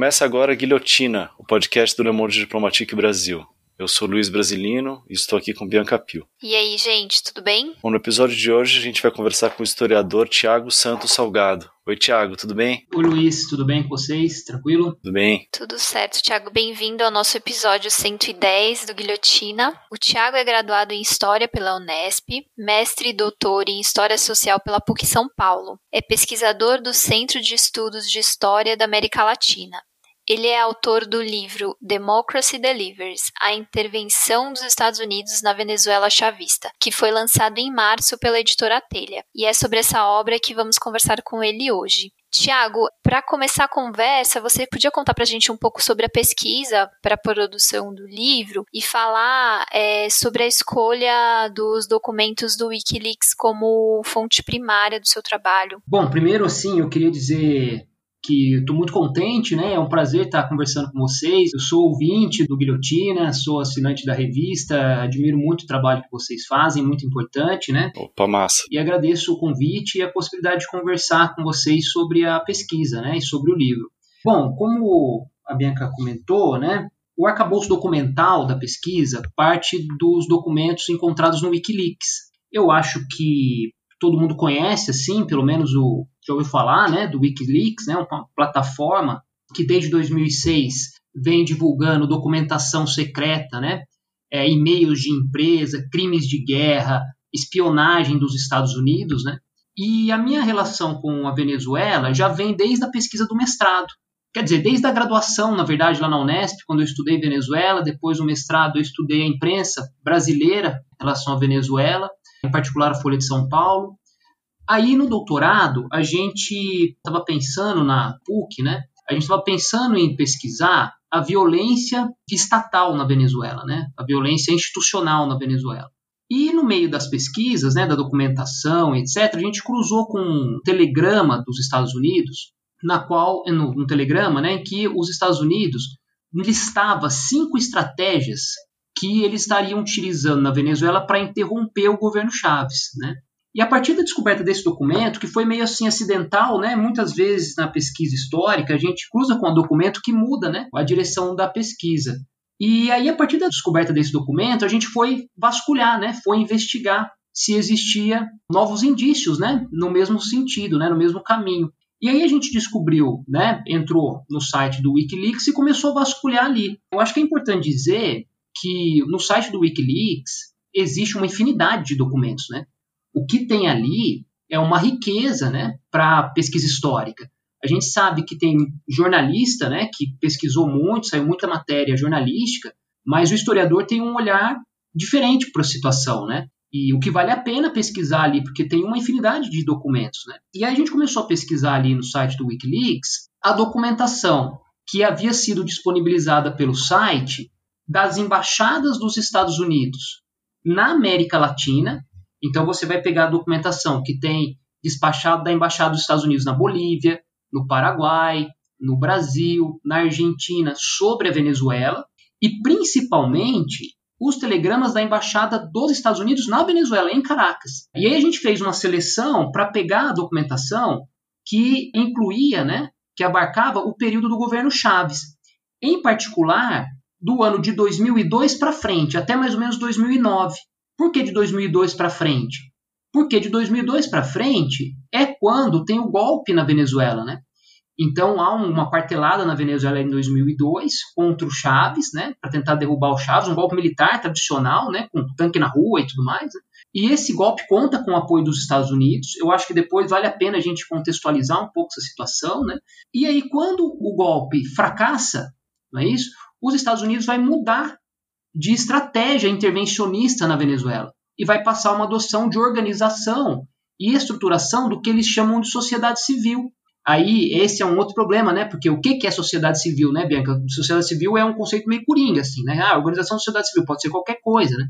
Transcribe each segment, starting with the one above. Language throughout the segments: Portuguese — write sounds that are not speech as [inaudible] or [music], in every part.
Começa agora a Guilhotina, o podcast do Le Monde Diplomatique Brasil. Eu sou Luiz Brasilino e estou aqui com Bianca Pio. E aí, gente, tudo bem? Bom, no episódio de hoje a gente vai conversar com o historiador Tiago Santos Salgado. Oi, Tiago, tudo bem? Oi, Luiz, tudo bem com vocês? Tranquilo? Tudo bem. Tudo certo, Tiago. Bem-vindo ao nosso episódio 110 do Guilhotina. O Tiago é graduado em História pela Unesp, mestre e doutor em História Social pela PUC São Paulo. É pesquisador do Centro de Estudos de História da América Latina. Ele é autor do livro Democracy Delivers A Intervenção dos Estados Unidos na Venezuela Chavista, que foi lançado em março pela editora Telha. E é sobre essa obra que vamos conversar com ele hoje. Tiago, para começar a conversa, você podia contar para a gente um pouco sobre a pesquisa para a produção do livro e falar é, sobre a escolha dos documentos do Wikileaks como fonte primária do seu trabalho? Bom, primeiro, assim, eu queria dizer que estou muito contente, né? É um prazer estar conversando com vocês. Eu sou ouvinte do Guilhotina, sou assinante da revista, admiro muito o trabalho que vocês fazem, muito importante, né? Opa, massa. E agradeço o convite e a possibilidade de conversar com vocês sobre a pesquisa, né? E sobre o livro. Bom, como a Bianca comentou, né? O arcabouço documental da pesquisa parte dos documentos encontrados no Wikileaks. Eu acho que todo mundo conhece, assim, pelo menos o já ouviu falar, né, do WikiLeaks, né, uma plataforma que desde 2006 vem divulgando documentação secreta, né, é, e-mails de empresa, crimes de guerra, espionagem dos Estados Unidos, né, e a minha relação com a Venezuela já vem desde a pesquisa do mestrado. Quer dizer, desde a graduação, na verdade, lá na Unesp, quando eu estudei Venezuela, depois o mestrado eu estudei a imprensa brasileira em relação à Venezuela, em particular a Folha de São Paulo. Aí no doutorado, a gente estava pensando na PUC, né? A gente estava pensando em pesquisar a violência estatal na Venezuela, né? A violência institucional na Venezuela. E no meio das pesquisas, né, da documentação, etc., a gente cruzou com um telegrama dos Estados Unidos, na qual, no, um telegrama, né, em que os Estados Unidos listava cinco estratégias que eles estariam utilizando na Venezuela para interromper o governo Chaves, né? E a partir da descoberta desse documento, que foi meio assim acidental, né? Muitas vezes na pesquisa histórica a gente cruza com um documento que muda, né? A direção da pesquisa. E aí a partir da descoberta desse documento a gente foi vasculhar, né? Foi investigar se existia novos indícios, né? No mesmo sentido, né? No mesmo caminho. E aí a gente descobriu, né? Entrou no site do WikiLeaks e começou a vasculhar ali. Eu acho que é importante dizer que no site do WikiLeaks existe uma infinidade de documentos, né? o que tem ali é uma riqueza né, para pesquisa histórica. A gente sabe que tem jornalista né, que pesquisou muito, saiu muita matéria jornalística, mas o historiador tem um olhar diferente para a situação, né? E o que vale a pena pesquisar ali, porque tem uma infinidade de documentos, né? E aí a gente começou a pesquisar ali no site do Wikileaks a documentação que havia sido disponibilizada pelo site das embaixadas dos Estados Unidos na América Latina então você vai pegar a documentação que tem despachado da Embaixada dos Estados Unidos na Bolívia, no Paraguai, no Brasil, na Argentina sobre a Venezuela e principalmente os telegramas da Embaixada dos Estados Unidos na Venezuela, em Caracas. E aí a gente fez uma seleção para pegar a documentação que incluía, né, que abarcava o período do governo Chaves, em particular do ano de 2002 para frente, até mais ou menos 2009. Por que de 2002 para frente? Porque de 2002 para frente é quando tem o golpe na Venezuela, né? Então há uma quartelada na Venezuela em 2002 contra o Chaves, né, para tentar derrubar o Chaves, um golpe militar tradicional, né, com tanque na rua e tudo mais. Né? E esse golpe conta com o apoio dos Estados Unidos. Eu acho que depois vale a pena a gente contextualizar um pouco essa situação, né? E aí quando o golpe fracassa, não é isso? Os Estados Unidos vai mudar de estratégia intervencionista na Venezuela e vai passar uma adoção de organização e estruturação do que eles chamam de sociedade civil. Aí esse é um outro problema, né? Porque o que é sociedade civil, né, Bianca? Sociedade civil é um conceito meio coringa, assim, né? Ah, organização da sociedade civil pode ser qualquer coisa, né?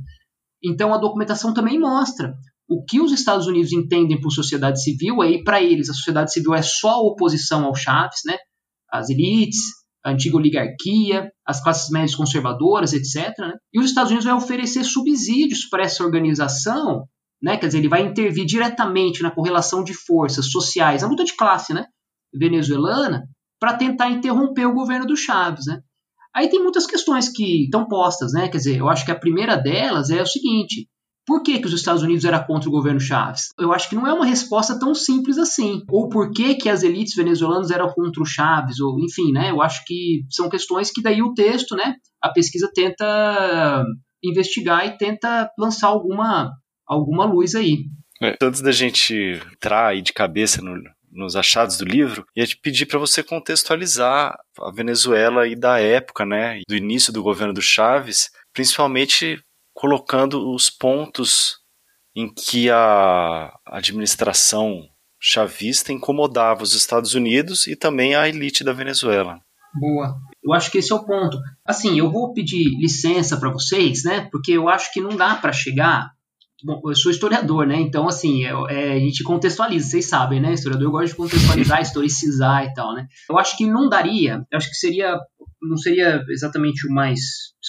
Então a documentação também mostra o que os Estados Unidos entendem por sociedade civil. Aí para eles a sociedade civil é só a oposição ao Chaves, né? As elites, a antiga oligarquia, as classes médias conservadoras, etc. Né? E os Estados Unidos vai oferecer subsídios para essa organização, né? quer dizer, ele vai intervir diretamente na correlação de forças sociais, a luta de classe né? venezuelana, para tentar interromper o governo do Chaves, né? Aí tem muitas questões que estão postas, né? Quer dizer, eu acho que a primeira delas é o seguinte: por que, que os Estados Unidos era contra o governo Chaves? Eu acho que não é uma resposta tão simples assim. Ou por que, que as elites venezuelanas eram contra o Chaves? Ou, enfim, né? Eu acho que são questões que daí o texto, né? A pesquisa tenta investigar e tenta lançar alguma, alguma luz aí. É, antes da gente entrar aí de cabeça no, nos achados do livro, ia te pedir para você contextualizar a Venezuela e da época, né, do início do governo do Chaves, principalmente colocando os pontos em que a administração chavista incomodava os Estados Unidos e também a elite da Venezuela. Boa. Eu acho que esse é o ponto. Assim, eu vou pedir licença para vocês, né? Porque eu acho que não dá para chegar Bom, eu sou historiador, né? Então, assim, é, é, a gente contextualiza, vocês sabem, né? Historiador gosta de contextualizar, [laughs] historicizar e tal, né? Eu acho que não daria, eu acho que seria, não seria exatamente o mais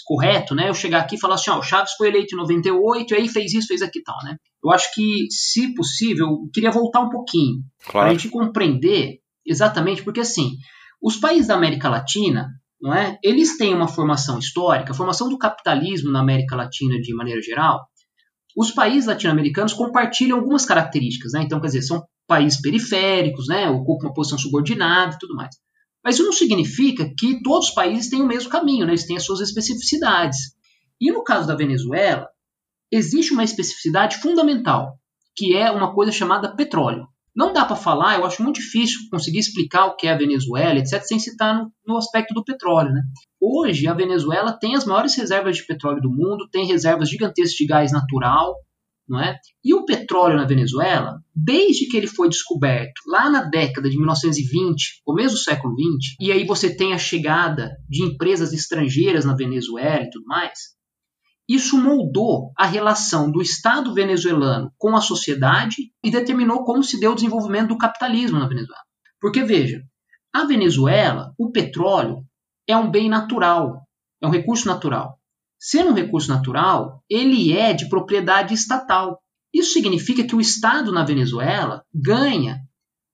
correto, né? Eu chegar aqui e falar assim, ó, o Chaves foi eleito em 98, e aí fez isso, fez aqui e tal, né? Eu acho que, se possível, eu queria voltar um pouquinho, claro. para a gente compreender exatamente, porque, assim, os países da América Latina, não é? Eles têm uma formação histórica, a formação do capitalismo na América Latina de maneira geral, os países latino-americanos compartilham algumas características, né? Então, quer dizer, são países periféricos, né? Ocupam uma posição subordinada e tudo mais. Mas isso não significa que todos os países têm o mesmo caminho, né? Eles têm as suas especificidades. E no caso da Venezuela, existe uma especificidade fundamental, que é uma coisa chamada petróleo. Não dá para falar, eu acho muito difícil conseguir explicar o que é a Venezuela, etc., sem citar no, no, aspecto do petróleo. Né? Hoje, a Venezuela tem as maiores reservas de petróleo do mundo, tem reservas gigantescas de gás natural, não é? E o petróleo na Venezuela, desde que ele foi descoberto lá na década de 1920, começo do século 20, e aí você tem a chegada de empresas estrangeiras na Venezuela e tudo mais, isso moldou a relação do Estado venezuelano com a sociedade e determinou como se deu o desenvolvimento do capitalismo na Venezuela. Porque, veja, a Venezuela, o petróleo, é um bem natural, é um recurso natural. Sendo um recurso natural, ele é de propriedade estatal. Isso significa que o Estado na Venezuela ganha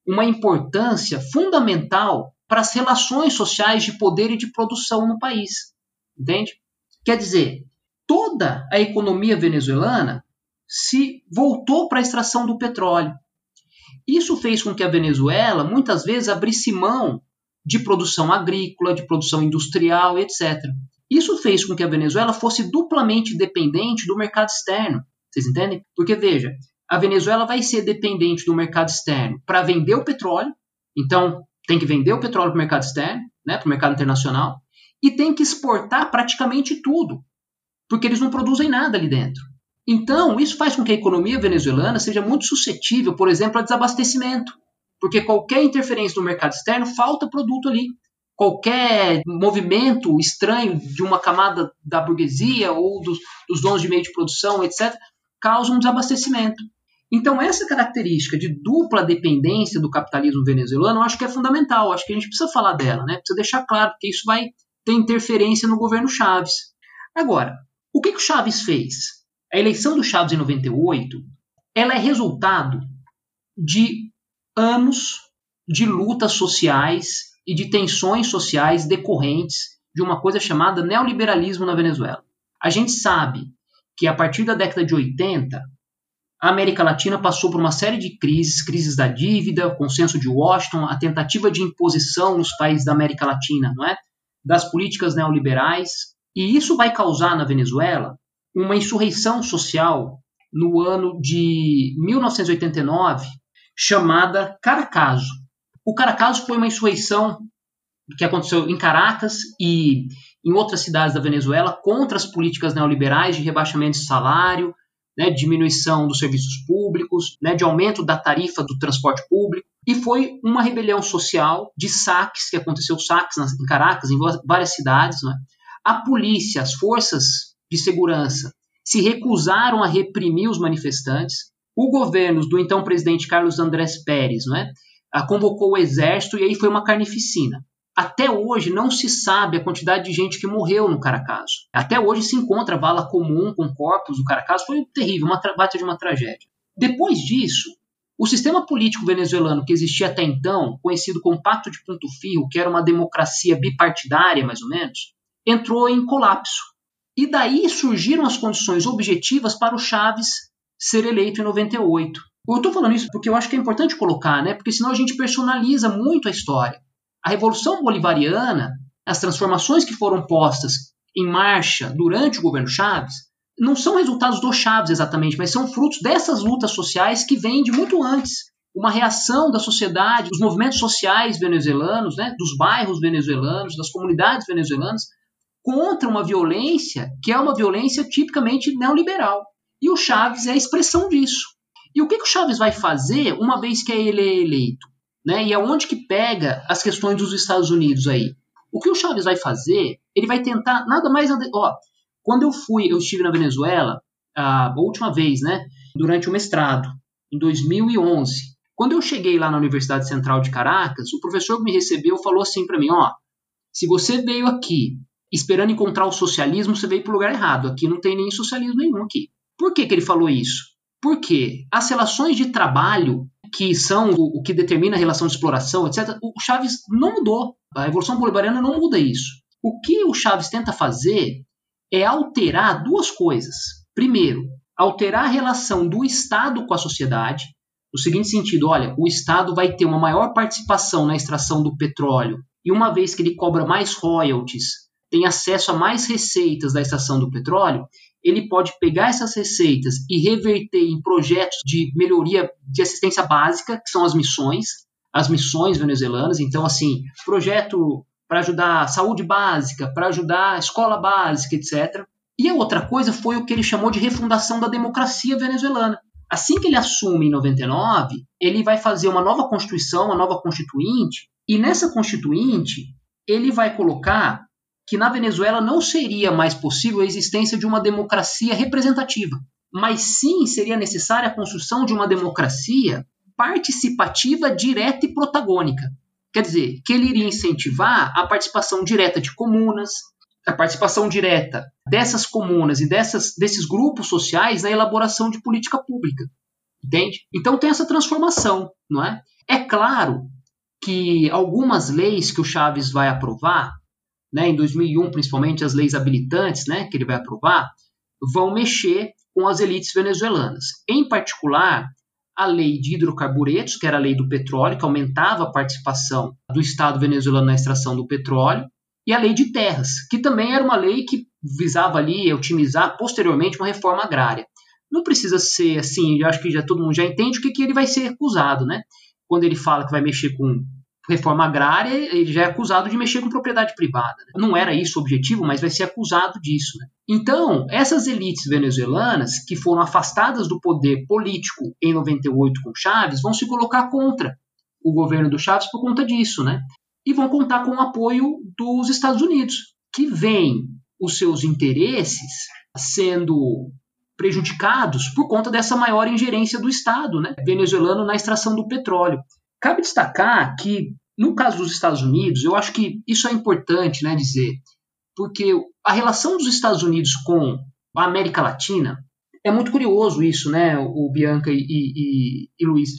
uma importância fundamental para as relações sociais de poder e de produção no país. Entende? Quer dizer, toda a economia venezuelana se voltou para a extração do petróleo. Isso fez com que a Venezuela muitas vezes abrisse mão de produção agrícola, de produção industrial, etc. Isso fez com que a Venezuela fosse duplamente dependente do mercado externo. Vocês entendem? Porque veja, a Venezuela vai ser dependente do mercado externo para vender o petróleo, então tem que vender o petróleo para o mercado externo, né, para o mercado internacional, e tem que exportar praticamente tudo porque eles não produzem nada ali dentro. Então, isso faz com que a economia venezuelana seja muito suscetível, por exemplo, a desabastecimento, porque qualquer interferência no mercado externo falta produto ali. Qualquer movimento estranho de uma camada da burguesia ou dos, dos donos de meio de produção, etc., causa um desabastecimento. Então, essa característica de dupla dependência do capitalismo venezuelano, eu acho que é fundamental. Acho que a gente precisa falar dela, né? precisa deixar claro, porque isso vai ter interferência no governo Chaves. Agora, o que, que o Chaves fez? A eleição do Chaves em 98 ela é resultado de anos de lutas sociais e de tensões sociais decorrentes de uma coisa chamada neoliberalismo na Venezuela. A gente sabe que a partir da década de 80, a América Latina passou por uma série de crises, crises da dívida, consenso de Washington, a tentativa de imposição nos países da América Latina, não é? Das políticas neoliberais, e isso vai causar na Venezuela uma insurreição social no ano de 1989, chamada Caracaso. O Caracaso foi uma insurreição que aconteceu em Caracas e em outras cidades da Venezuela contra as políticas neoliberais de rebaixamento de salário, né, diminuição dos serviços públicos, né, de aumento da tarifa do transporte público. E foi uma rebelião social de saques, que aconteceu saques em Caracas, em várias cidades, né, a polícia, as forças de segurança se recusaram a reprimir os manifestantes. O governo do então presidente Carlos Andrés Pérez não é, convocou o exército e aí foi uma carnificina. Até hoje não se sabe a quantidade de gente que morreu no Caracaso. Até hoje se encontra vala comum com corpos do Caracaso. Foi terrível, uma bate de uma tragédia. Depois disso, O sistema político venezuelano que existia até então, conhecido como Pacto de Ponto Fio, que era uma democracia bipartidária, mais ou menos, entrou em colapso. E daí surgiram as condições objetivas para o Chaves ser eleito em 98. Eu estou falando isso porque eu acho que é importante colocar, né? Porque senão a gente personaliza muito a história. A Revolução Bolivariana, as transformações que foram postas em marcha durante o governo Chaves, não são resultados do Chaves exatamente, mas são frutos dessas lutas sociais que vêm de muito antes. Uma reação da sociedade, dos movimentos sociais venezuelanos, né, dos bairros venezuelanos, das comunidades venezuelanas, contra uma violência que é uma violência tipicamente neoliberal. E o Chaves é a expressão disso. E o que, que o Chaves vai fazer uma vez que ele é eleito? Né? E aonde que pega as questões dos Estados Unidos aí? O que o Chaves vai fazer? Ele vai tentar nada mais. Ó, quando eu fui, eu estive na Venezuela, a última vez, né, durante o mestrado, em 2011. Quando eu cheguei lá na Universidade Central de Caracas, o professor que me recebeu falou assim para mim, ó, se você veio aqui esperando encontrar o socialismo, você veio para o lugar errado. Aqui não tem nem socialismo nenhum aqui. Por que, que ele falou isso? Porque as relações de trabalho, que são o, o que determina a relação de exploração, etc., o Chaves não mudou. A Revolução Bolivariana não muda isso. O que o Chaves tenta fazer é alterar duas coisas. Primeiro, alterar a relação do Estado com a sociedade, no seguinte sentido: olha, o Estado vai ter uma maior participação na extração do petróleo, e uma vez que ele cobra mais royalties, tem acesso a mais receitas da extração do petróleo, ele pode pegar essas receitas e reverter em projetos de melhoria de assistência básica, que são as missões, as missões venezuelanas. Então, assim, projeto para ajudar saúde básica, para ajudar escola básica, etc. E a outra coisa foi o que ele chamou de refundação da democracia venezuelana. Assim que ele assume em 99, ele vai fazer uma nova constituição, uma nova constituinte, e nessa constituinte ele vai colocar que na Venezuela não seria mais possível a existência de uma democracia representativa, mas sim seria necessária a construção de uma democracia participativa, direta e protagônica. Quer dizer, que ele iria incentivar a participação direta de comunas, a participação direta dessas comunas e dessas, desses grupos sociais na elaboração de política pública. Entende? Então tem essa transformação, não é? É claro que algumas leis que o Chaves vai aprovar, né, em 2001 principalmente as leis habilitantes, né, que ele vai aprovar, vão mexer com as elites venezuelanas. Em particular, a lei de hidrocarburetos, que era a lei do petróleo, que aumentava a participação do Estado venezuelano na extração do petróleo, e a lei de terras, que também era uma lei que visava ali otimizar posteriormente uma reforma agrária. Não precisa ser assim, eu acho que já todo mundo já entende o que, que ele vai ser acusado, né? Quando ele fala que vai mexer com reforma agrária, ele já é acusado de mexer com propriedade privada. Né? Não era isso o objetivo, mas vai ser acusado disso. Né? Então, essas elites venezuelanas, que foram afastadas do poder político em 98 com Chaves, vão se colocar contra o governo do Chaves por conta disso, né? E vão contar com o apoio dos Estados Unidos, que veem os seus interesses sendo prejudicados por conta dessa maior ingerência do Estado né, venezuelano na extração do petróleo. Cabe destacar que, no caso dos Estados Unidos, eu acho que isso é importante né, dizer, porque a relação dos Estados Unidos com a América Latina é muito curioso isso, né, o Bianca e, e, e Luiz.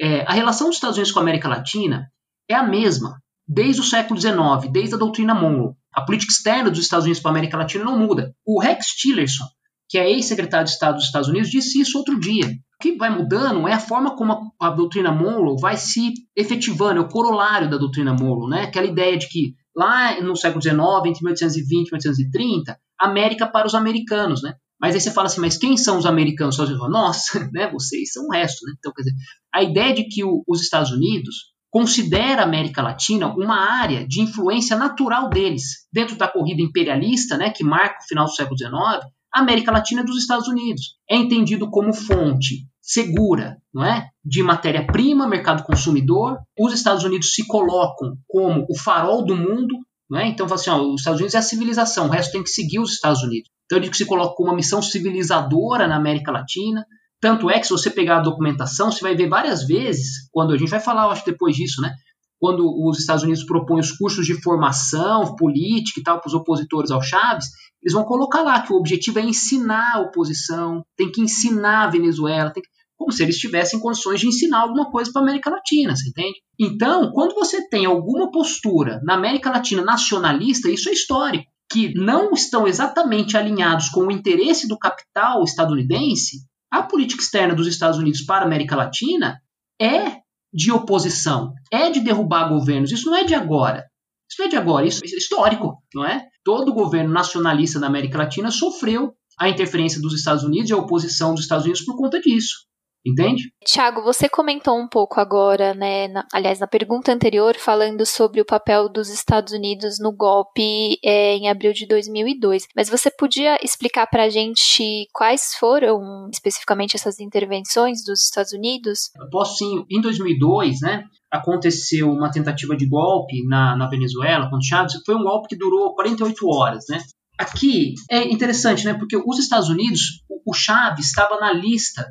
É, a relação dos Estados Unidos com a América Latina é a mesma desde o século XIX, desde a doutrina Monroe. A política externa dos Estados Unidos para a América Latina não muda. O Rex Tillerson, que é ex-secretário de Estado dos Estados Unidos, disse isso outro dia. O que vai mudando é a forma como a, a doutrina Monroe vai se efetivando, é o corolário da doutrina Monroe, né? Aquela ideia de que lá no século XIX, entre 1820 e 1830, América para os americanos, né? Mas aí você fala assim, mas quem são os americanos? Você fala, nossa, né? Vocês são o resto, né? Então, quer dizer, a ideia de que o, os Estados Unidos considera a América Latina uma área de influência natural deles, dentro da corrida imperialista, né, que marca o final do século XIX, a América Latina dos Estados Unidos. É entendido como fonte segura, não é? De matéria-prima, mercado consumidor. Os Estados Unidos se colocam como o farol do mundo, não é? Então, assim, ó, os Estados Unidos é a civilização, o resto tem que seguir os Estados Unidos. Então, ele se coloca como uma missão civilizadora na América Latina. Tanto é que, se você pegar a documentação, você vai ver várias vezes, quando a gente vai falar, acho, depois disso, né? Quando os Estados Unidos propõem os cursos de formação política e tal para os opositores ao Chaves, eles vão colocar lá que o objetivo é ensinar a oposição, tem que ensinar a Venezuela, que... como se eles tivessem condições de ensinar alguma coisa para a América Latina, você entende? Então, quando você tem alguma postura na América Latina nacionalista, isso é histórico, que não estão exatamente alinhados com o interesse do capital estadunidense, a política externa dos Estados Unidos para a América Latina é de oposição, é de derrubar governos. Isso não é de agora. Isso não é de agora, isso é histórico, não é? Todo governo nacionalista na América Latina sofreu a interferência dos Estados Unidos e a oposição dos Estados Unidos por conta disso. Entende? Tiago, você comentou um pouco agora, né? Na, aliás, na pergunta anterior, falando sobre o papel dos Estados Unidos no golpe é, em abril de 2002. Mas você podia explicar para a gente quais foram especificamente essas intervenções dos Estados Unidos? Eu posso sim. Em 2002, né? Aconteceu uma tentativa de golpe na, na Venezuela com Chávez. Foi um golpe que durou 48 horas, né? Aqui é interessante, né? Porque os Estados Unidos, o Chávez estava na lista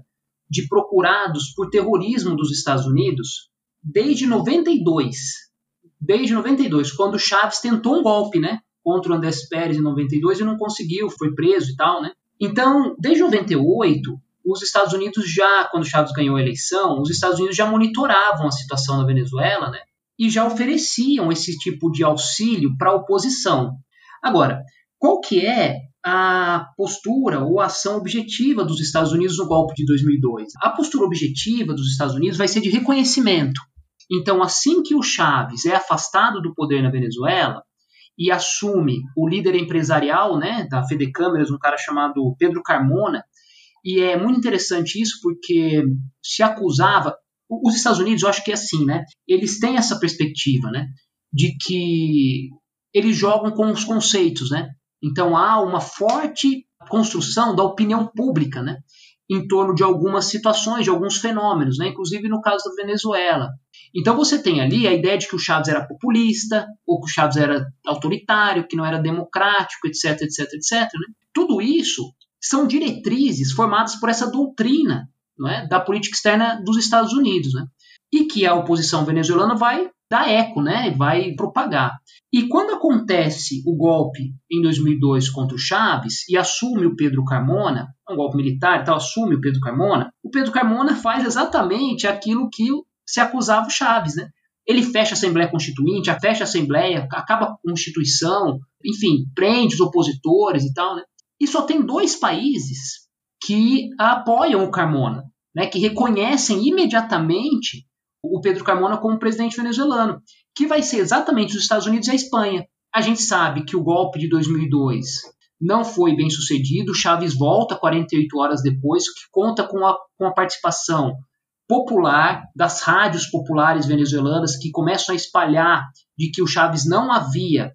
de procurados por terrorismo dos Estados Unidos desde 92. Desde 92, quando Chaves tentou um golpe, né? Contra o Andrés Pérez em 92 e não conseguiu, foi preso e tal, né? Então, desde 98, os Estados Unidos já, quando Chaves ganhou a eleição, os Estados Unidos já monitoravam a situação na Venezuela, né? E já ofereciam esse tipo de auxílio para a oposição. Agora, qual que é a postura ou a ação objetiva dos Estados Unidos no golpe de 2002. A postura objetiva dos Estados Unidos vai ser de reconhecimento. Então, assim que o Chaves é afastado do poder na Venezuela e assume o líder empresarial né, da Fede Câmeras, um cara chamado Pedro Carmona, e é muito interessante isso porque se acusava. Os Estados Unidos, eu acho que é assim, né? Eles têm essa perspectiva, né? De que eles jogam com os conceitos, né? Então há uma forte construção da opinião pública, né? em torno de algumas situações, de alguns fenômenos, né? inclusive no caso da Venezuela. Então você tem ali a ideia de que o Chaves era populista, ou que o Chaves era autoritário, que não era democrático, etc, etc, etc. Né? Tudo isso são diretrizes formadas por essa doutrina é? da política externa dos Estados Unidos, né? e que a oposição venezuelana vai dar eco, né? vai propagar. E quando acontece o golpe em 2002 contra o Chaves e assume o Pedro Carmona, um golpe militar, então assume o Pedro Carmona, o Pedro Carmona faz exatamente aquilo que se acusava o Chaves, né? Ele fecha a Assembleia Constituinte, fecha a Assembleia, acaba a Constituição, enfim, prende os opositores e tal, né? E só tem dois países que apoiam o Carmona, né? Que reconhecem imediatamente o Pedro Carmona como presidente venezuelano, que vai ser exatamente os Estados Unidos e a Espanha. A gente sabe que o golpe de 2002 não foi bem sucedido, Chaves volta 48 horas depois, que conta com a, com a participação popular das rádios populares venezuelanas que começam a espalhar de que o Chaves não havia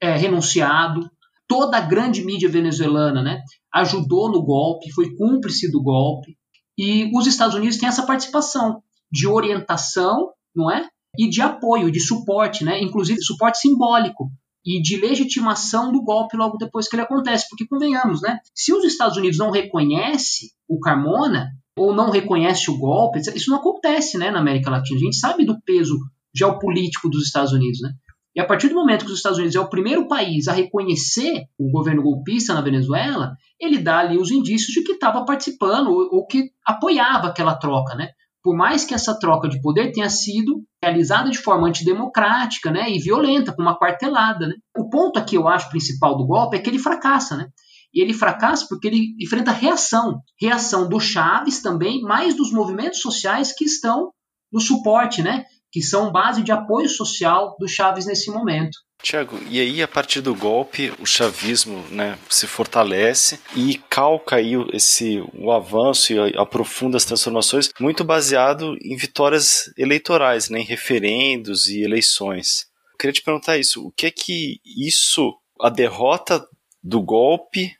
é, renunciado. Toda a grande mídia venezuelana né, ajudou no golpe, foi cúmplice do golpe. E os Estados Unidos têm essa participação de orientação, não é? e de apoio, de suporte, né? inclusive suporte simbólico e de legitimação do golpe logo depois que ele acontece. Porque, convenhamos, né? se os Estados Unidos não reconhecem o Carmona, ou não reconhece o golpe, isso não acontece né, na América Latina. A gente sabe do peso geopolítico dos Estados Unidos. Né? E a partir do momento que os Estados Unidos é o primeiro país a reconhecer o governo golpista na Venezuela, ele dá ali os indícios de que estava participando ou, ou, que apoiava aquela troca. Né? Por mais que essa troca de poder tenha sido realizada de forma antidemocrática né, e violenta, com uma quartelada. Né. O ponto aqui, eu acho, principal do golpe é que ele fracassa. Né? E ele fracassa porque ele enfrenta reação. Reação do Chaves também, mais dos movimentos sociais que estão no suporte, né? Que são base de apoio social do Chaves nesse momento. Tiago, e aí a partir do golpe o chavismo né, se fortalece e calca aí esse, o avanço e aprofunda as transformações muito baseado em vitórias eleitorais, né, em referendos e eleições. Eu queria te perguntar isso, o que é que isso, a derrota do golpe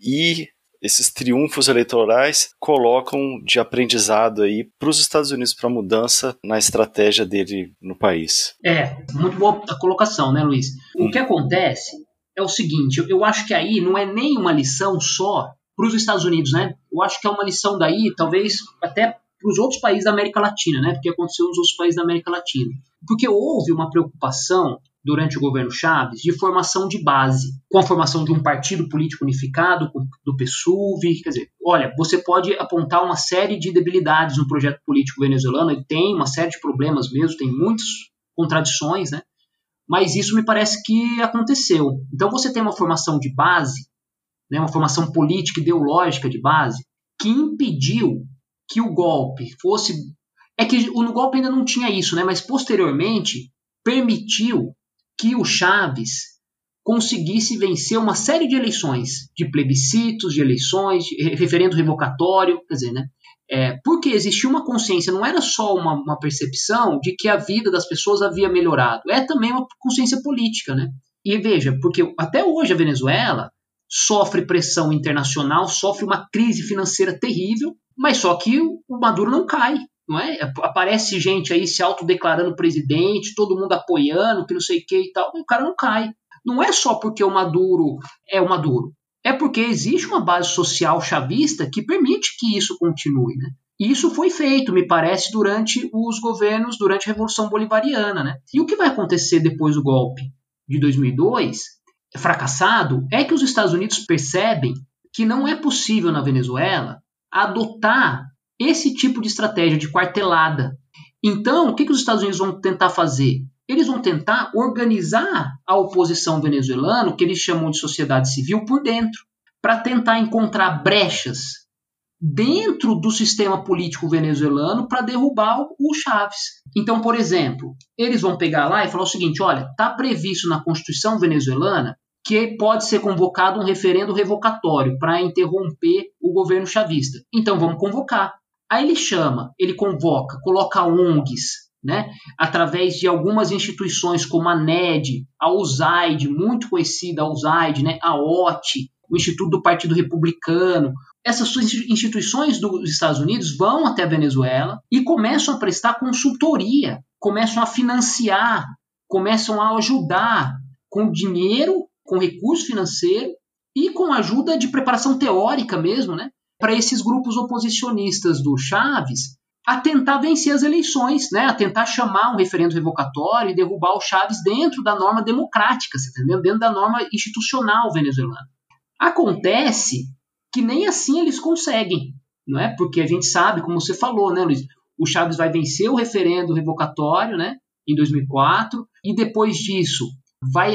e esses triunfos eleitorais colocam de aprendizado aí para os Estados Unidos para mudança na estratégia dele no país. É, muito boa a colocação, né, Luiz? O hum. que acontece é o seguinte, eu acho que aí não é nem uma lição só para os Estados Unidos, né? Eu acho que é uma lição daí, talvez até para os outros países da América Latina, né? Porque aconteceu nos outros países da América Latina. Porque houve uma preocupação durante o governo Chaves de formação de base, com a formação de um partido político unificado, do PSUV. Quer dizer, olha, você pode apontar uma série de debilidades no projeto político venezuelano, ele tem uma série de problemas mesmo, tem muitas contradições, né? Mas isso me parece que aconteceu. Então você tem uma formação de base, né, uma formação política ideológica de base, que impediu que o golpe fosse. É que no golpe ainda não tinha isso, né? Mas posteriormente permitiu que o Chaves conseguisse vencer uma série de eleições, de plebiscitos, de eleições, de referendo revocatório, quer dizer, né? É, porque existia uma consciência, não era só uma, uma, percepção de que a vida das pessoas havia melhorado, é também uma consciência política, né? E veja, porque até hoje a Venezuela sofre pressão internacional, sofre uma crise financeira terrível, mas só que o Maduro não cai, não é? Aparece gente aí se autodeclarando presidente, todo mundo apoiando, que não sei o que e tal, o cara não cai. Não é só porque o Maduro é o Maduro, é porque existe uma base social chavista que permite que isso continue, né? E isso foi feito, me parece, durante os governos, durante a Revolução Bolivariana, né? E o que vai acontecer depois do golpe de 2002, fracassado, é que os Estados Unidos percebem que não é possível na Venezuela adotar esse tipo de estratégia de quartelada. Então, o que, que os Estados Unidos vão tentar fazer? Eles vão tentar organizar a oposição venezuelana, que eles chamam de sociedade civil, por dentro, para tentar encontrar brechas dentro do sistema político venezuelano para derrubar o Chaves. Então, por exemplo, eles vão pegar lá e falar o seguinte: olha, está previsto na Constituição venezuelana que pode ser convocado um referendo revocatório para interromper o governo chavista. Então vamos convocar. Aí ele chama, ele convoca, coloca ONGs, né, através de algumas instituições como a NED, a USAID, muito conhecida a USAID, né, a OT, o Instituto do Partido Republicano. Essas instituições dos Estados Unidos vão até a Venezuela e começam a prestar consultoria, começam a financiar, começam a ajudar com dinheiro, com recurso financeiro e com ajuda de preparação teórica mesmo, né, para esses grupos oposicionistas do Chaves a tentar vencer as eleições, né? a tentar chamar um referendo revocatório e derrubar o Chaves dentro da norma democrática, você entendeu? dentro da norma institucional venezuelana. Acontece que nem assim eles conseguem, não é? Porque a gente sabe, como você falou, né, Luiz? O Chaves vai vencer o referendo revocatório, né, em 2004, e depois disso vai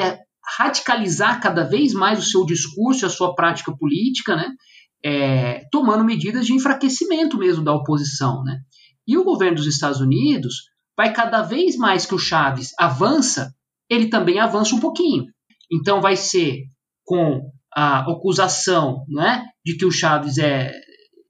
radicalizar cada vez mais o seu discurso, a sua prática política, né? É, tomando medidas de enfraquecimento mesmo da oposição. Né? E o governo dos Estados Unidos vai cada vez mais que o Chaves avança, ele também avança um pouquinho. Então vai ser com a acusação né, de que o Chaves é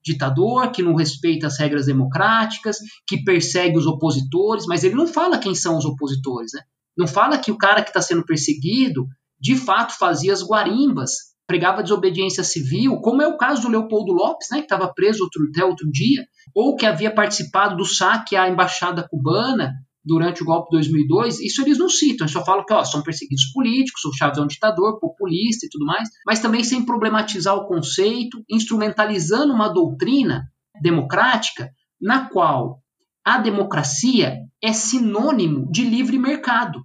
ditador, que não respeita as regras democráticas, que persegue os opositores, mas ele não fala quem são os opositores. Né? Não fala que o cara que está sendo perseguido de fato fazia as guarimbas pregava desobediência civil, como é o caso do Leopoldo Lopes, né, que estava preso outro, até outro dia, ou que havia participado do saque à embaixada cubana durante o golpe de 2002, isso eles não citam, eles só falam que ó, são perseguidos políticos, o Chaves é um ditador, populista e tudo mais, mas também sem problematizar o conceito, instrumentalizando uma doutrina democrática na qual a democracia é sinônimo de livre mercado.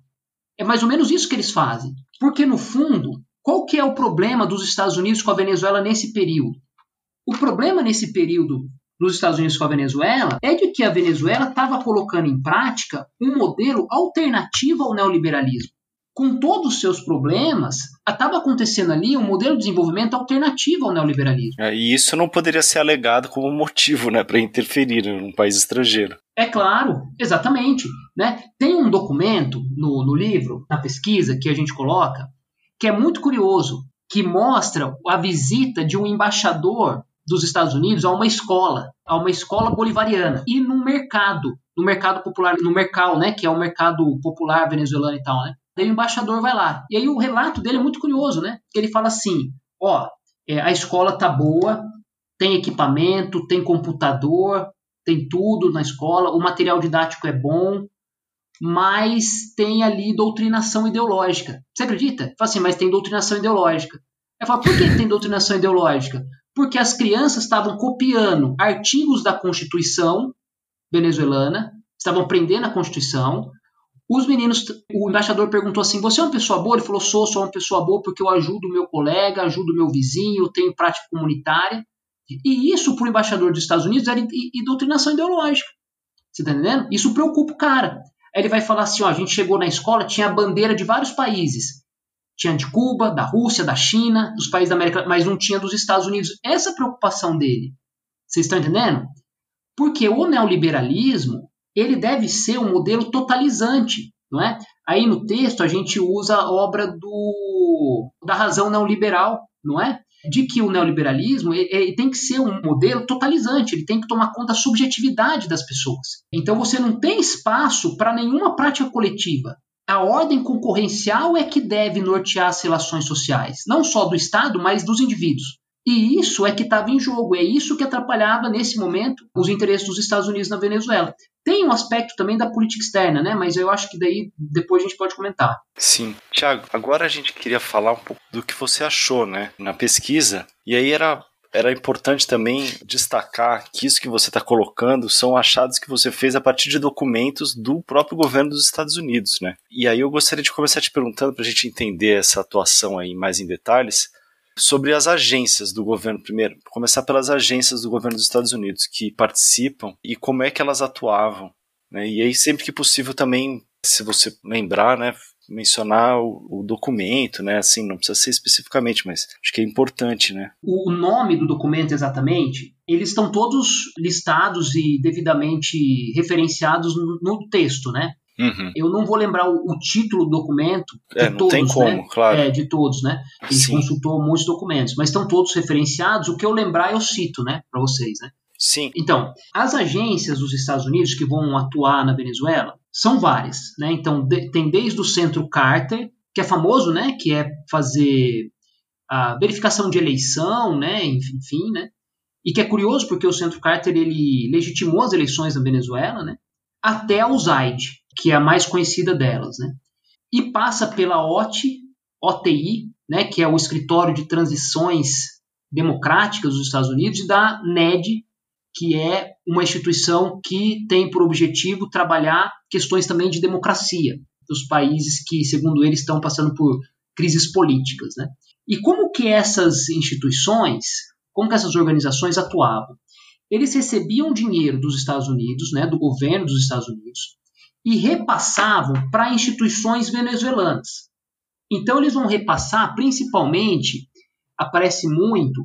É mais ou menos isso que eles fazem. Porque, no fundo, qual que é o problema dos Estados Unidos com a Venezuela nesse período? O problema nesse período dos Estados Unidos com a Venezuela é de que a Venezuela estava colocando em prática um modelo alternativo ao neoliberalismo. Com todos os seus problemas, estava acontecendo ali um modelo de desenvolvimento alternativo ao neoliberalismo. É, e isso não poderia ser alegado como motivo né, para interferir num país estrangeiro. É claro, exatamente. Né? Tem um documento no, no livro, na pesquisa, que a gente coloca, que é muito curioso, que mostra a visita de um embaixador dos Estados Unidos a uma escola, a uma escola bolivariana e no mercado, no mercado popular, no mercado, né, que é o mercado popular venezuelano e tal, né? Daí o embaixador vai lá. E aí o relato dele é muito curioso, né? Ele fala assim: ó, é, a escola tá boa, tem equipamento, tem computador, tem tudo na escola, o material didático é bom, mas tem ali doutrinação ideológica. Você acredita? Fala assim, mas tem doutrinação ideológica. Eu falo, por que tem doutrinação ideológica? Porque as crianças estavam copiando artigos da Constituição venezuelana, estavam prendendo a Constituição, Os meninos, o embaixador perguntou assim: Você é uma pessoa boa? Ele falou: Sou, sou uma pessoa boa porque eu ajudo o meu colega, ajudo o meu vizinho, tenho prática comunitária. E isso, para o embaixador dos Estados Unidos, era doutrinação ideológica. Você está entendendo? Isso preocupa o cara. Aí ele vai falar assim: ó, a gente chegou na escola, tinha a bandeira de vários países. Tinha de Cuba, da Rússia, da China, dos países da América, mas não tinha dos Estados Unidos. Essa é preocupação dele. Vocês estão entendendo? Porque o neoliberalismo ele deve ser um modelo totalizante, não é? Aí no texto a gente usa a obra do da razão neoliberal, não é? De que o neoliberalismo ele, ele tem que ser um modelo totalizante, ele tem que tomar conta da subjetividade das pessoas. Então você não tem espaço para nenhuma prática coletiva. A ordem concorrencial é que deve nortear as relações sociais, não só do Estado, mas dos indivíduos. E isso é que estava em jogo, é isso que atrapalhava nesse momento os interesses dos Estados Unidos na Venezuela. Tem um aspecto também da política externa, né? Mas eu acho que daí depois a gente pode comentar. Sim. Tiago, agora a gente queria falar um pouco do que você achou, né, na pesquisa. E aí era era importante também destacar que isso que você está colocando são achados que você fez a partir de documentos do próprio governo dos Estados Unidos, né? E aí eu gostaria de começar te perguntando para a gente entender essa atuação aí mais em detalhes sobre as agências do governo, primeiro, começar pelas agências do governo dos Estados Unidos que participam e como é que elas atuavam. Né? E aí, sempre que possível, também, se você lembrar, né, mencionar o, o, documento, né? Assim, não precisa ser especificamente, mas acho que é importante, né? O nome do documento exatamente, eles estão todos listados e devidamente referenciados no, no texto, né? Uhum. Eu não vou lembrar o, o, título do documento de é, todos, tem como, né? claro. É, de todos, né? A gente Sim. consultou muitos documentos, mas estão todos referenciados. O que eu lembrar eu cito, né, para vocês, né? Sim. Então, as agências dos Estados Unidos que vão atuar na Venezuela são várias, né? Então, de, tem desde o Centro Carter, que é famoso, né, que é fazer a verificação de eleição, né, enfim, né? E que é curioso porque o Centro Carter ele legitimou as eleições na Venezuela, né? Até a USAID, que é a mais conhecida delas, né? E passa pela OTI, OTI, né, que é o Escritório de Transições Democráticas dos Estados Unidos, e da NED, que é uma instituição que tem por objetivo trabalhar questões também de democracia dos países que, segundo eles, estão passando por crises políticas, né? E como que essas instituições, como que essas organizações atuavam? Eles recebiam dinheiro dos Estados Unidos, né, do governo dos Estados Unidos, e repassavam para instituições venezuelanas. Então eles vão repassar principalmente, aparece muito,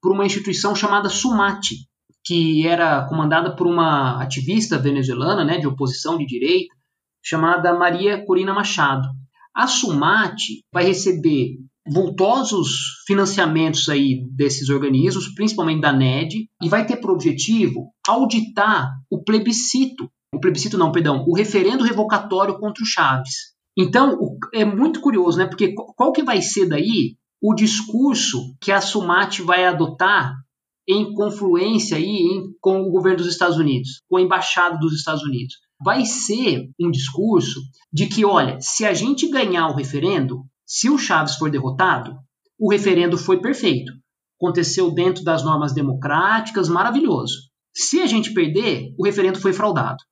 por uma instituição chamada Sumati, que era comandada por uma ativista venezuelana, né, de oposição de direita, chamada Maria Corina Machado. A Sumati vai receber vultosos financiamentos aí desses organismos, principalmente da NED, e vai ter por objetivo auditar o plebiscito o plebiscito não, perdão, o referendo revocatório contra o Chaves. Então, é muito curioso, né? Porque qual que vai ser daí o discurso que a Sumate vai adotar em confluência aí em, com o governo dos Estados Unidos, com a embaixada dos Estados Unidos? Vai ser um discurso de que, olha, se a gente ganhar o referendo, se o Chaves for derrotado, o referendo foi perfeito. Aconteceu dentro das normas democráticas, maravilhoso. Se a gente perder, o referendo foi fraudado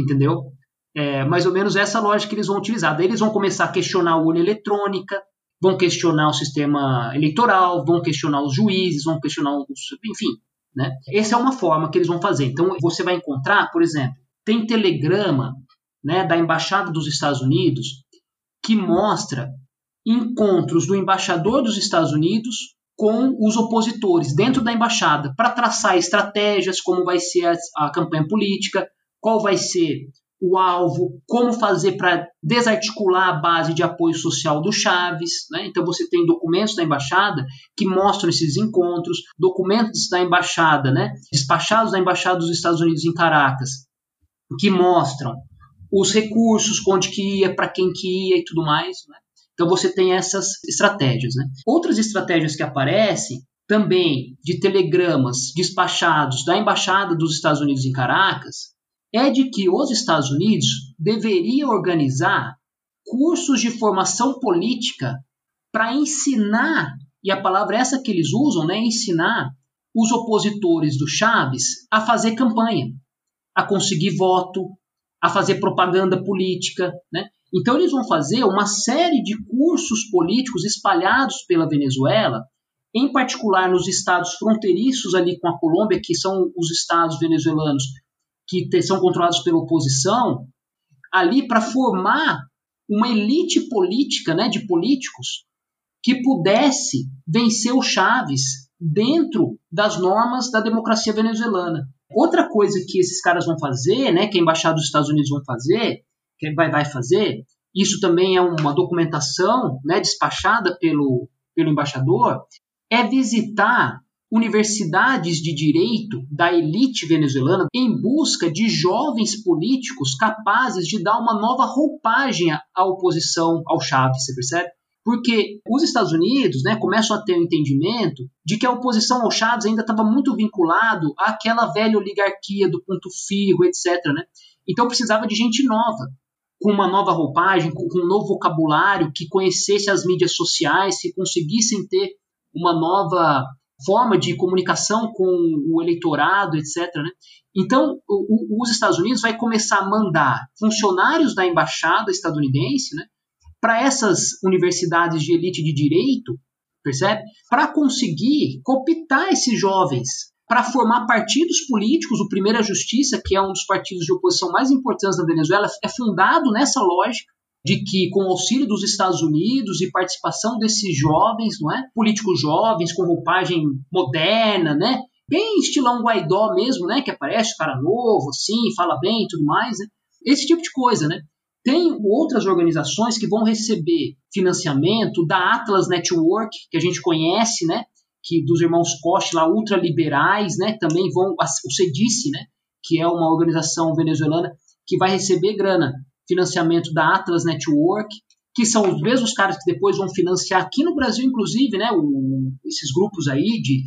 entendeu? É mais ou menos essa lógica que eles vão utilizar. Daí eles vão começar a questionar a urna eletrônica, vão questionar o sistema eleitoral, vão questionar os juízes, vão questionar os. Enfim, né? Essa é uma forma que eles vão fazer. Então você vai encontrar, por exemplo, tem telegrama né, da Embaixada dos Estados Unidos que mostra encontros do embaixador dos Estados Unidos com os opositores dentro da embaixada para traçar estratégias, como vai ser a, a campanha política, qual vai ser o alvo, como fazer para desarticular a base de apoio social do Chaves. Né? Então você tem documentos da embaixada que mostram esses encontros, documentos da embaixada, né? despachados da embaixada dos Estados Unidos em Caracas, que mostram os recursos, onde que ia, para quem que ia e tudo mais. Né? Então você tem essas estratégias. Né? Outras estratégias que aparecem também de telegramas despachados da embaixada dos Estados Unidos em Caracas é de que os Estados Unidos deveriam organizar cursos de formação política para ensinar, e a palavra é essa que eles usam, né, ensinar os opositores do Chaves a fazer campanha, a conseguir voto, a fazer propaganda política, né? Então eles vão fazer uma série de cursos políticos espalhados pela Venezuela, em particular nos estados fronteiriços ali com a Colômbia, que são os estados venezuelanos que são controlados pela oposição, ali para formar uma elite política, né, de políticos que pudesse vencer o Chaves dentro das normas da democracia venezuelana. Outra coisa que esses caras vão fazer, né, que a embaixada dos Estados Unidos vão fazer, que vai, vai fazer, isso também é uma documentação, né, despachada pelo, pelo embaixador, é visitar universidades de direito da elite venezuelana em busca de jovens políticos capazes de dar uma nova roupagem à oposição ao Chaves, você percebe? Porque os Estados Unidos né, começam a ter o um entendimento de que a oposição ao Chaves ainda estava muito vinculado àquela velha oligarquia do ponto figo, etc. Né? Então precisava de gente nova, com uma nova roupagem, com um novo vocabulário, que conhecesse as mídias sociais, que conseguissem ter uma nova forma de comunicação com o eleitorado, etc. Né? Então, o, os Estados Unidos vai começar a mandar funcionários da embaixada estadunidense né, para essas universidades de elite de direito, percebe? Para conseguir cooptar esses jovens para formar partidos políticos. O Primeira Justiça, que é um dos partidos de oposição mais importantes da Venezuela, é fundado nessa lógica de que com o auxílio dos Estados Unidos e participação desses jovens, não é? Políticos jovens com roupagem moderna, né? Bem estilão Guaidó mesmo, né? Que aparece cara novo, assim, fala bem e tudo mais, né? Esse tipo de coisa, né? Tem outras organizações que vão receber financiamento da Atlas Network, que a gente conhece, né? Que dos irmãos Koch lá, ultraliberais, né? Também vão, o CEDICE, né? Que é uma organização venezuelana que vai receber grana financiamento da Atlas Network, que são os mesmos caras que depois vão financiar aqui no Brasil, inclusive, né, o, esses grupos aí de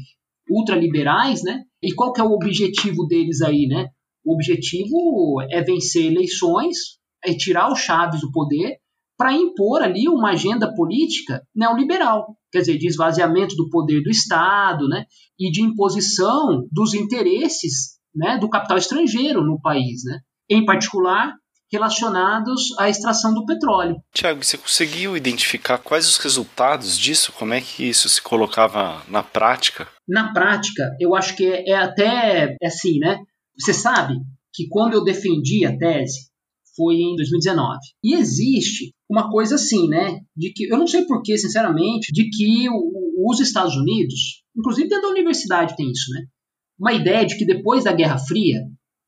ultraliberais, né? E qual que é o objetivo deles aí, né? O objetivo é vencer eleições, é tirar o Chaves do poder para impor ali uma agenda política neoliberal, quer dizer, de esvaziamento do poder do Estado, né? E de imposição dos interesses, né, do capital estrangeiro no país, né? Em particular, relacionados à extração do petróleo. Tiago, você conseguiu identificar quais os resultados disso? Como é que isso se colocava na prática? Na prática, eu acho que é, é até é assim, né? Você sabe que quando eu defendi a tese foi em 2019. E existe uma coisa assim, né? De que eu não sei porquê, sinceramente, de que os Estados Unidos, inclusive dentro da universidade tem isso, né? Uma ideia de que depois da Guerra Fria,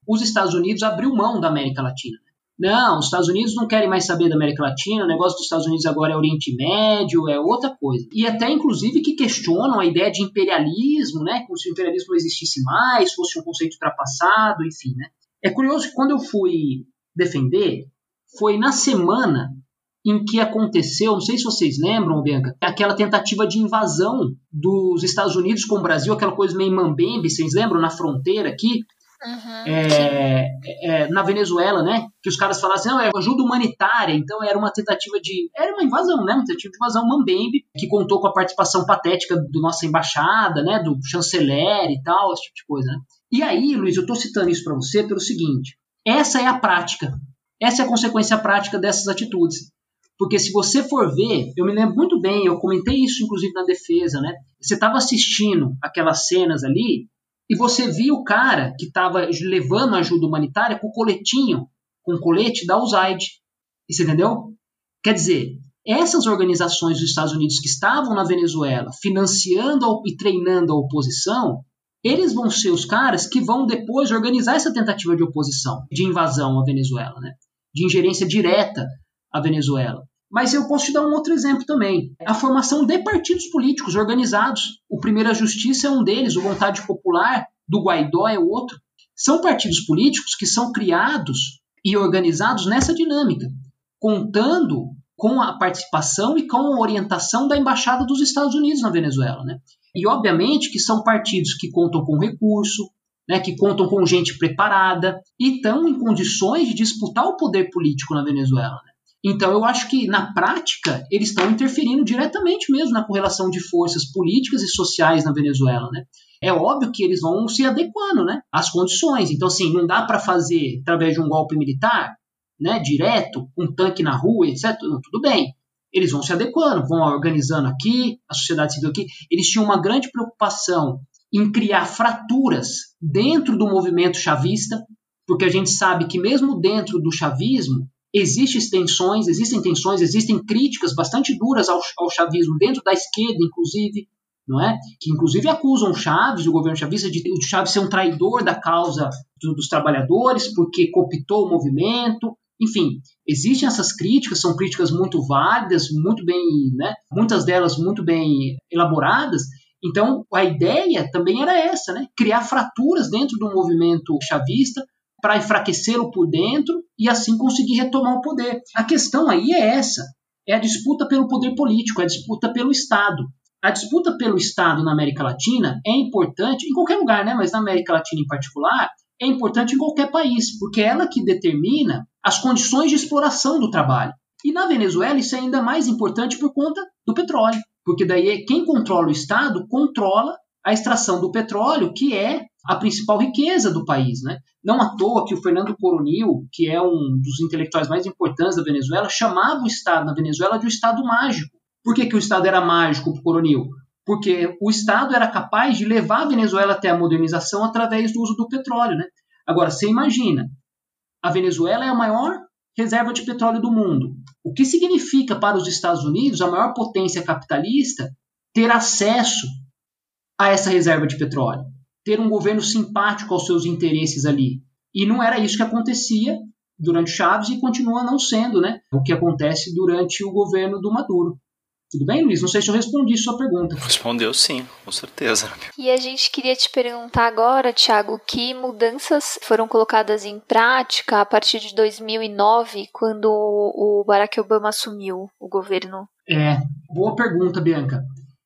os Estados Unidos abriu mão da América Latina. Não, os Estados Unidos não querem mais saber da América Latina, o negócio dos Estados Unidos agora é Oriente Médio, é outra coisa. E até, inclusive, que questionam a ideia de imperialismo, né? Como se o imperialismo não existisse mais, fosse um conceito ultrapassado, enfim, né? É curioso que quando eu fui defender, foi na semana em que aconteceu, não sei se vocês lembram, Bianca, aquela tentativa de invasão dos Estados Unidos com o Brasil, aquela coisa meio mambembe, vocês lembram, na fronteira aqui, Uhum, é, é, na Venezuela, né? Que os caras falassem, não, é ajuda humanitária, então era uma tentativa de. Era uma invasão, né? Uma tentativa de invasão Mambembe, que contou com a participação patética do nossa embaixada, né? Do chanceler e tal, esse tipo de coisa, né? E aí, Luiz, eu tô citando isso para você pelo seguinte: essa é a prática. Essa é a consequência prática dessas atitudes. Porque se você for ver, eu me lembro muito bem, eu comentei isso inclusive na defesa, né? Você estava assistindo aquelas cenas ali, e você via o cara que estava levando ajuda humanitária com o coletinho, com o colete da USAID. Você entendeu? Quer dizer, essas organizações dos Estados Unidos que estavam na Venezuela financiando e treinando a oposição, eles vão ser os caras que vão depois organizar essa tentativa de oposição, de invasão à Venezuela, né? de ingerência direta à Venezuela. Mas eu posso te dar um outro exemplo também. A formação de partidos políticos organizados. O Primeira Justiça é um deles, o Vontade Popular do Guaidó é outro. São partidos políticos que são criados e organizados nessa dinâmica, contando com a participação e com a orientação da Embaixada dos Estados Unidos na Venezuela. Né? E, obviamente, que são partidos que contam com recurso, né, que contam com gente preparada e estão em condições de disputar o poder político na Venezuela. Né? Então eu acho que na prática eles estão interferindo diretamente mesmo na correlação de forças políticas e sociais na Venezuela, né? É óbvio que eles vão se adequando, né, às condições. Então assim, não dá para fazer através de um golpe militar, né, direto, um tanque na rua, etc. Não, tudo bem. Eles vão se adequando, vão organizando aqui, a sociedade civil aqui. Eles tinham uma grande preocupação em criar fraturas dentro do movimento chavista, porque a gente sabe que mesmo dentro do chavismo existem tensões, existem tensões, existem críticas bastante duras ao, ao chavismo dentro da esquerda, inclusive, não é? Que inclusive acusam o Chaves, o governo chavista, de o Chaves ser um traidor da causa do, dos trabalhadores, porque cooptou o movimento. Enfim, existem essas críticas, são críticas muito válidas, muito bem, né? Muitas delas muito bem elaboradas, então, a ideia também era essa, né? Criar fraturas dentro do movimento chavista para enfraquecê-lo por dentro e assim conseguir retomar o poder. A questão aí é essa: é a disputa pelo poder político, é a disputa pelo Estado. A disputa pelo Estado na América Latina é importante, em qualquer lugar, né? mas na América Latina em particular, é importante em qualquer país, porque é ela que determina as condições de exploração do trabalho. E na Venezuela isso é ainda mais importante por conta do petróleo porque daí é quem controla o Estado controla a extração do petróleo, que é a principal riqueza do país. Né? Não à toa que o Fernando Coronil, que é um dos intelectuais mais importantes da Venezuela, chamava o Estado na Venezuela de um Estado mágico. Por que, que o Estado era mágico para o Coronil? Porque o Estado era capaz de levar a Venezuela até a modernização através do uso do petróleo. Né? Agora, você imagina, a Venezuela é a maior reserva de petróleo do mundo. O que significa para os Estados Unidos, a maior potência capitalista, ter acesso a essa reserva de petróleo? Ter um governo simpático aos seus interesses ali. E não era isso que acontecia durante Chaves e continua não sendo né, o que acontece durante o governo do Maduro. Tudo bem, Luiz? Não sei se eu respondi sua pergunta. Respondeu sim, com certeza. E a gente queria te perguntar agora, Thiago, que mudanças foram colocadas em prática a partir de 2009, quando o Barack Obama assumiu o governo? É, boa pergunta, Bianca.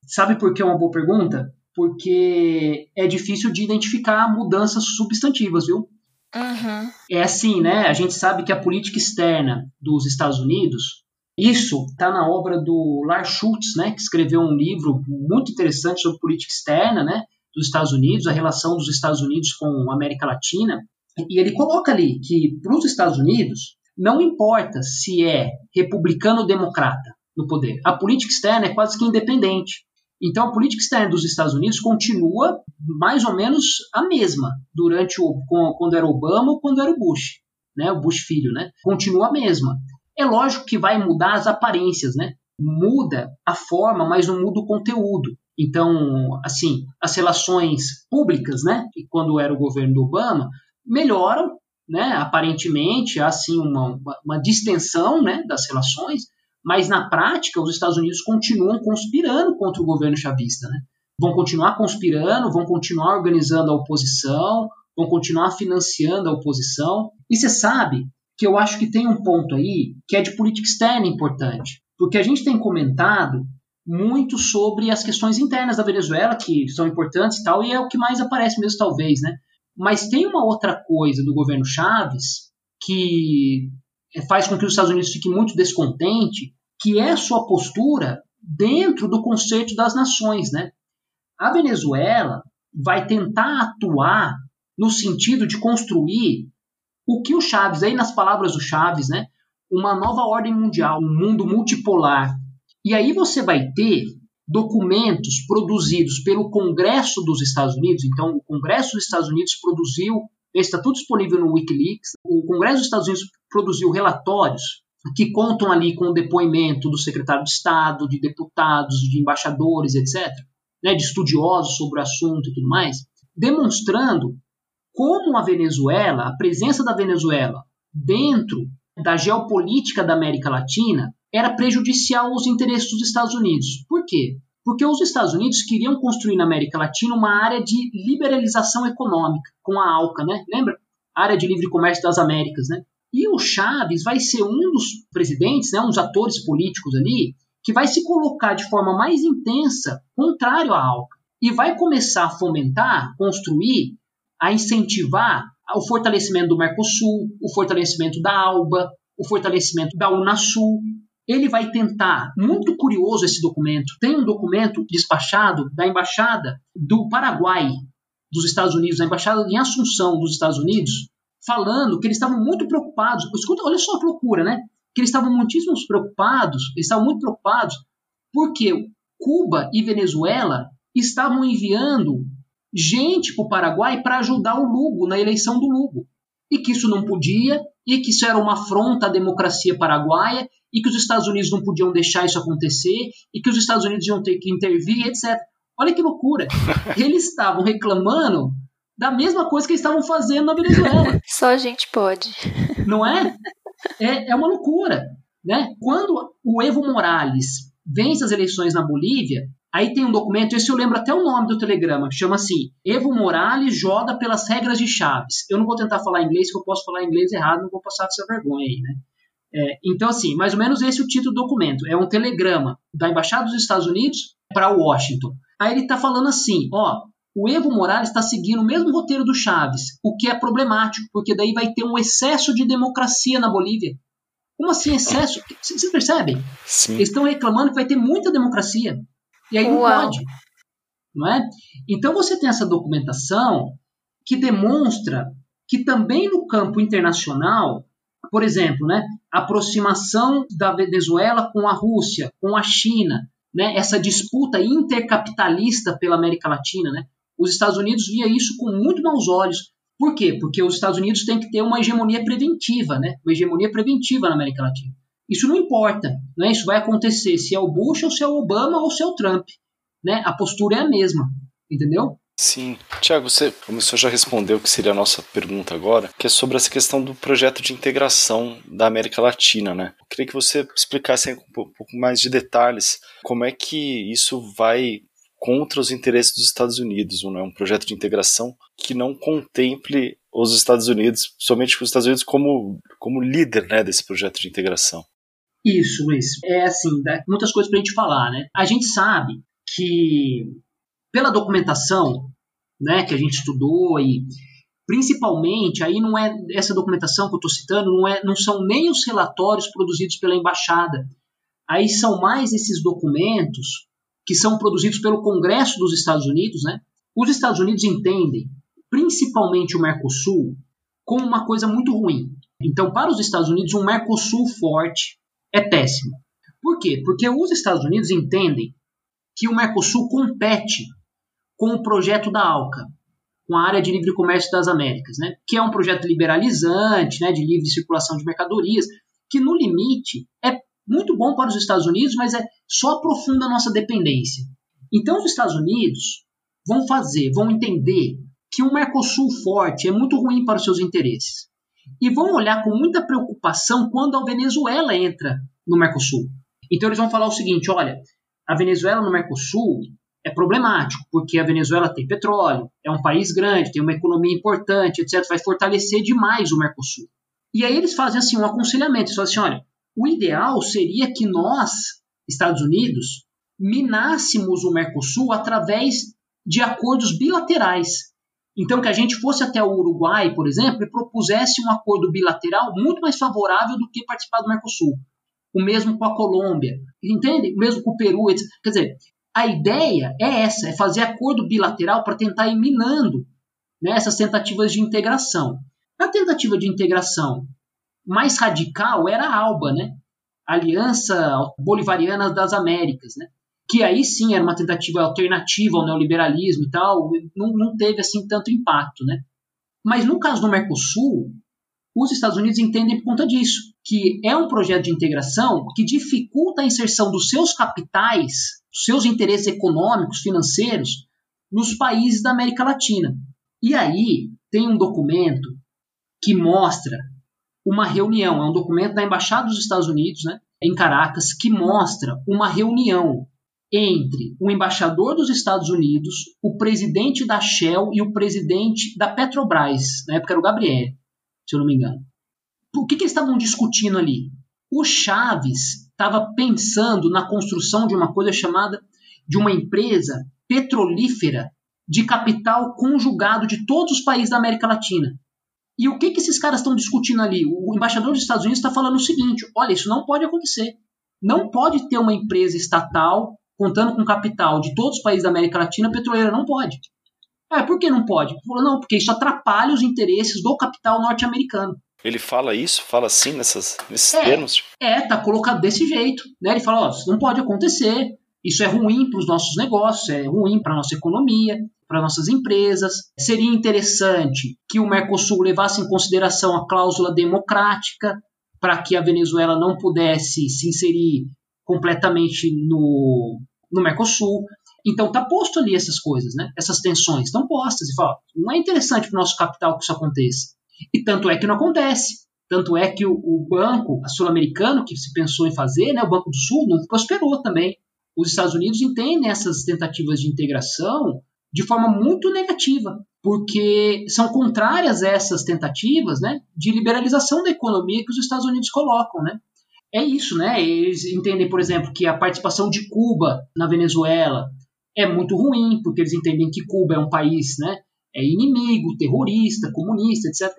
Sabe por que é uma boa pergunta? Porque é difícil de identificar mudanças substantivas, viu? Uhum. É assim, né? A gente sabe que a política externa dos Estados Unidos isso está na obra do Lars Schultz, né, que escreveu um livro muito interessante sobre política externa né, dos Estados Unidos, a relação dos Estados Unidos com a América Latina. E ele coloca ali que para os Estados Unidos não importa se é republicano ou democrata no poder, a política externa é quase que independente. Então a política externa dos Estados Unidos continua mais ou menos a mesma durante o quando era Obama ou quando era o Bush, né, o Bush filho, né? Continua a mesma. É lógico que vai mudar as aparências, né? Muda a forma, mas não muda o conteúdo. Então, assim, as relações públicas, né? E quando era o governo do Obama, melhoram, né? Aparentemente, há uma, uma, uma distensão, né? Das relações, mas na prática os Estados Unidos continuam conspirando contra o governo chavista, né? Vão continuar conspirando, vão continuar organizando a oposição, vão continuar financiando a oposição. E você sabe que eu acho que tem um ponto aí que é de política externa importante, porque a gente tem comentado muito sobre as questões internas da Venezuela, que são importantes e tal, e é o que mais aparece mesmo, talvez, né? Mas tem uma outra coisa do governo Chaves que faz com que os Estados Unidos fiquem muito descontente, que é sua postura dentro do conceito das nações, né? A Venezuela vai tentar atuar no sentido de construir o que o Chaves, aí nas palavras do Chaves, né, uma nova ordem mundial, um mundo multipolar. E aí você vai ter documentos produzidos pelo Congresso dos Estados Unidos. Então, o Congresso dos Estados Unidos produziu, está tudo disponível no Wikileaks. O Congresso dos Estados Unidos produziu relatórios que contam ali com o depoimento do secretário de Estado, de deputados, de embaixadores, etc., né, de estudiosos sobre o assunto e tudo mais, demonstrando como a Venezuela, a presença da Venezuela dentro da geopolítica da América Latina era prejudicial aos interesses dos Estados Unidos. Por quê? Porque os Estados Unidos queriam construir na América Latina uma área de liberalização econômica, com a ALCA, né? Lembra? Área de Livre Comércio das Américas, né? E o Chaves vai ser um dos presidentes, né, um dos atores políticos ali, que vai se colocar de forma mais intensa contrário à ALCA e vai começar a fomentar, construir a incentivar o fortalecimento do Mercosul, o fortalecimento da ALBA, o fortalecimento da Unasul. Ele vai tentar, muito curioso esse documento, tem um documento despachado da embaixada do Paraguai dos Estados Unidos, da embaixada em Assunção dos Estados Unidos, falando que eles estavam muito preocupados. Escuta, olha só a loucura, né? Que eles estavam muitíssimo preocupados, eles estavam muito preocupados porque Cuba e Venezuela estavam enviando gente para o Paraguai para ajudar o Lugo na eleição do Lugo. E que isso não podia, e que isso era uma afronta à democracia paraguaia, e que os Estados Unidos não podiam deixar isso acontecer, e que os Estados Unidos iam ter que intervir, etc. Olha que loucura. [laughs] Eles estavam reclamando da mesma coisa que eles estavam fazendo na Venezuela. [laughs] Só a gente pode. Não é? É, é uma loucura. Né? Quando o Evo Morales vence as eleições na Bolívia, aí tem um documento, esse eu lembro até o nome do telegrama, chama assim, Evo Morales joga pelas regras de Chaves. Eu não vou tentar falar inglês, que eu posso falar inglês errado, não vou passar essa vergonha aí, né? É, então, assim, mais ou menos esse é o título do documento. É um telegrama da Embaixada dos Estados Unidos para Washington. Aí ele está falando assim, ó, o Evo Morales está seguindo o mesmo roteiro do Chaves, o que é problemático, porque daí vai ter um excesso de democracia na Bolívia. Como assim excesso? Vocês percebem? Sim. Eles estão reclamando que vai ter muita democracia. E aí não Uau. pode. Não é? Então você tem essa documentação que demonstra que também no campo internacional, por exemplo, né, a aproximação da Venezuela com a Rússia, com a China, né, essa disputa intercapitalista pela América Latina, né, os Estados Unidos via isso com muito maus olhos. Por quê? Porque os Estados Unidos têm que ter uma hegemonia preventiva, né, uma hegemonia preventiva na América Latina. Isso não importa, né, isso vai acontecer se é o Bush ou se é o Obama ou se é o Trump. Né, a postura é a mesma, entendeu? Sim. Tiago, você, o senhor já respondeu, que seria a nossa pergunta agora, que é sobre essa questão do projeto de integração da América Latina, né? Eu queria que você explicasse um pouco mais de detalhes como é que isso vai contra os interesses dos Estados Unidos, não é um projeto de integração que não contemple os Estados Unidos, somente os Estados Unidos como, como líder né, desse projeto de integração. Isso, Luiz. É assim, muitas coisas para a gente falar, né? A gente sabe que pela documentação, né, que a gente estudou e principalmente aí não é essa documentação que eu estou citando não é não são nem os relatórios produzidos pela embaixada aí são mais esses documentos que são produzidos pelo Congresso dos Estados Unidos né? Os Estados Unidos entendem principalmente o Mercosul como uma coisa muito ruim. Então para os Estados Unidos um Mercosul forte é péssimo. Por quê? Porque os Estados Unidos entendem que o Mercosul compete com o projeto da ALCA, com a área de livre comércio das Américas, né? que é um projeto liberalizante, né, de livre circulação de mercadorias, que no limite é muito bom para os Estados Unidos, mas é só aprofunda a nossa dependência. Então os Estados Unidos vão fazer, vão entender que um Mercosul forte é muito ruim para os seus interesses. E vão olhar com muita preocupação quando a Venezuela entra no Mercosul. Então eles vão falar o seguinte, olha, a Venezuela no Mercosul é problemático, porque a Venezuela tem petróleo, é um país grande, tem uma economia importante, etc. Vai fortalecer demais o Mercosul. E aí eles fazem assim um aconselhamento, eles falam assim, olha, o ideal seria que nós, Estados Unidos, minássemos o Mercosul através de acordos bilaterais. Então que a gente fosse até o Uruguai, por exemplo, e propusesse um acordo bilateral muito mais favorável do que participar do Mercosul. O mesmo com a Colômbia, entende? O mesmo com o Peru, etc. Quer dizer, a ideia é essa, é fazer acordo bilateral para tentar ir minando né, essas tentativas de integração. A tentativa de integração mais radical era a ALBA, né? Aliança Bolivariana das Américas, né? que aí sim era uma tentativa alternativa ao neoliberalismo e tal, não, não teve assim tanto impacto. Né? Mas no caso do Mercosul, os Estados Unidos entendem por conta disso, que é um projeto de integração que dificulta a inserção dos seus capitais, seus interesses econômicos, financeiros, nos países da América Latina. E aí tem um documento que mostra uma reunião, é um documento da Embaixada dos Estados Unidos, né, em Caracas, que mostra uma reunião entre o embaixador dos Estados Unidos, o presidente da Shell e o presidente da Petrobras, na época era o Gabriel, se eu não me engano. O que, que eles estavam discutindo ali? O Chaves estava pensando na construção de uma coisa chamada de uma empresa petrolífera de capital conjugado de todos os países da América Latina. E o que, que esses caras estão discutindo ali? O embaixador dos Estados Unidos está falando o seguinte: olha, isso não pode acontecer. Não pode ter uma empresa estatal contando com capital de todos os países da América Latina petroleira. Não pode. Ah, por que não pode? Não, porque isso atrapalha os interesses do capital norte-americano. Ele fala isso? Fala assim nessas, nesses é, termos? É, tá colocado desse jeito. Né? Ele fala, ó, isso não pode acontecer, isso é ruim para os nossos negócios, é ruim para a nossa economia, para nossas empresas. Seria interessante que o Mercosul levasse em consideração a cláusula democrática para que a Venezuela não pudesse se inserir completamente no, no Mercosul. Então tá posto ali essas coisas, né? Essas tensões estão postas e fala, não é interessante para o nosso capital que isso aconteça. E tanto é que não acontece. Tanto é que o, o banco sul-americano que se pensou em fazer, né, o Banco do Sul, não prosperou também. Os Estados Unidos entendem essas tentativas de integração de forma muito negativa, porque são contrárias a essas tentativas né, de liberalização da economia que os Estados Unidos colocam. Né? É isso, né? Eles entendem, por exemplo, que a participação de Cuba na Venezuela é muito ruim, porque eles entendem que Cuba é um país né, é inimigo, terrorista, comunista, etc.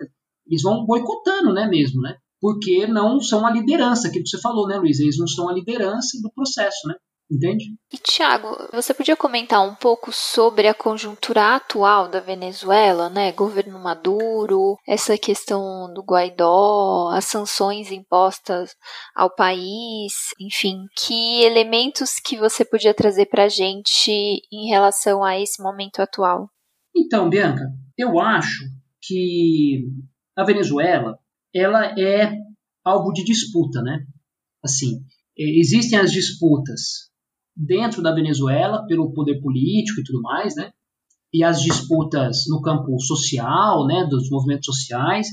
Eles vão boicotando, né, mesmo, né? Porque não são a liderança, aquilo que você falou, né, Luiz? Eles não são a liderança do processo, né? Entende? E Tiago, você podia comentar um pouco sobre a conjuntura atual da Venezuela, né? Governo Maduro, essa questão do Guaidó, as sanções impostas ao país, enfim, que elementos que você podia trazer para a gente em relação a esse momento atual? Então, Bianca, eu acho que a Venezuela ela é alvo de disputa, né? Assim, existem as disputas dentro da Venezuela pelo poder político e tudo mais, né? E as disputas no campo social, né, dos movimentos sociais,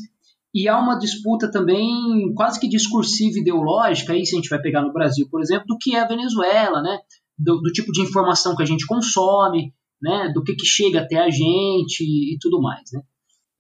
e há uma disputa também quase que discursiva ideológica, aí se a gente vai pegar no Brasil, por exemplo, do que é a Venezuela, né? Do, do tipo de informação que a gente consome, né, do que, que chega até a gente e tudo mais. Né?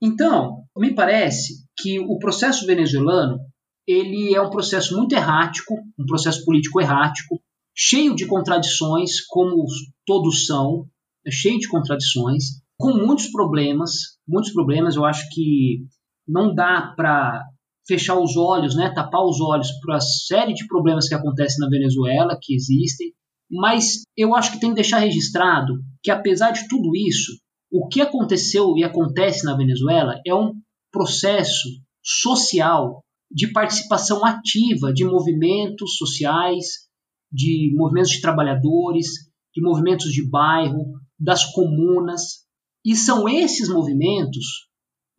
Então, me parece que o processo venezuelano ele é um processo muito errático, um processo político errático, cheio de contradições, como todos são, é cheio de contradições, com muitos problemas, muitos problemas. Eu acho que não dá para fechar os olhos, né, tapar os olhos para a série de problemas que acontecem na Venezuela, que existem, mas eu acho que tem que deixar registrado que, apesar de tudo isso, o que aconteceu e acontece na Venezuela é um processo social de participação ativa de movimentos sociais, de movimentos de trabalhadores, de movimentos de bairro, das comunas. E são esses movimentos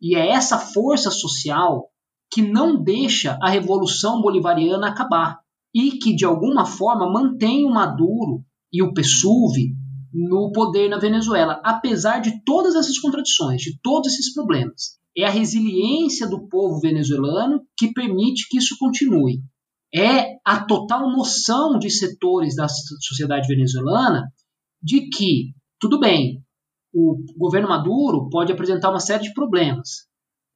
e é essa força social que não deixa a revolução bolivariana acabar e que de alguma forma mantém o Maduro e o PSUV no poder na Venezuela, apesar de todas essas contradições, de todos esses problemas. É a resiliência do povo venezuelano que permite que isso continue. É a total noção de setores da sociedade venezuelana de que, tudo bem, o governo Maduro pode apresentar uma série de problemas,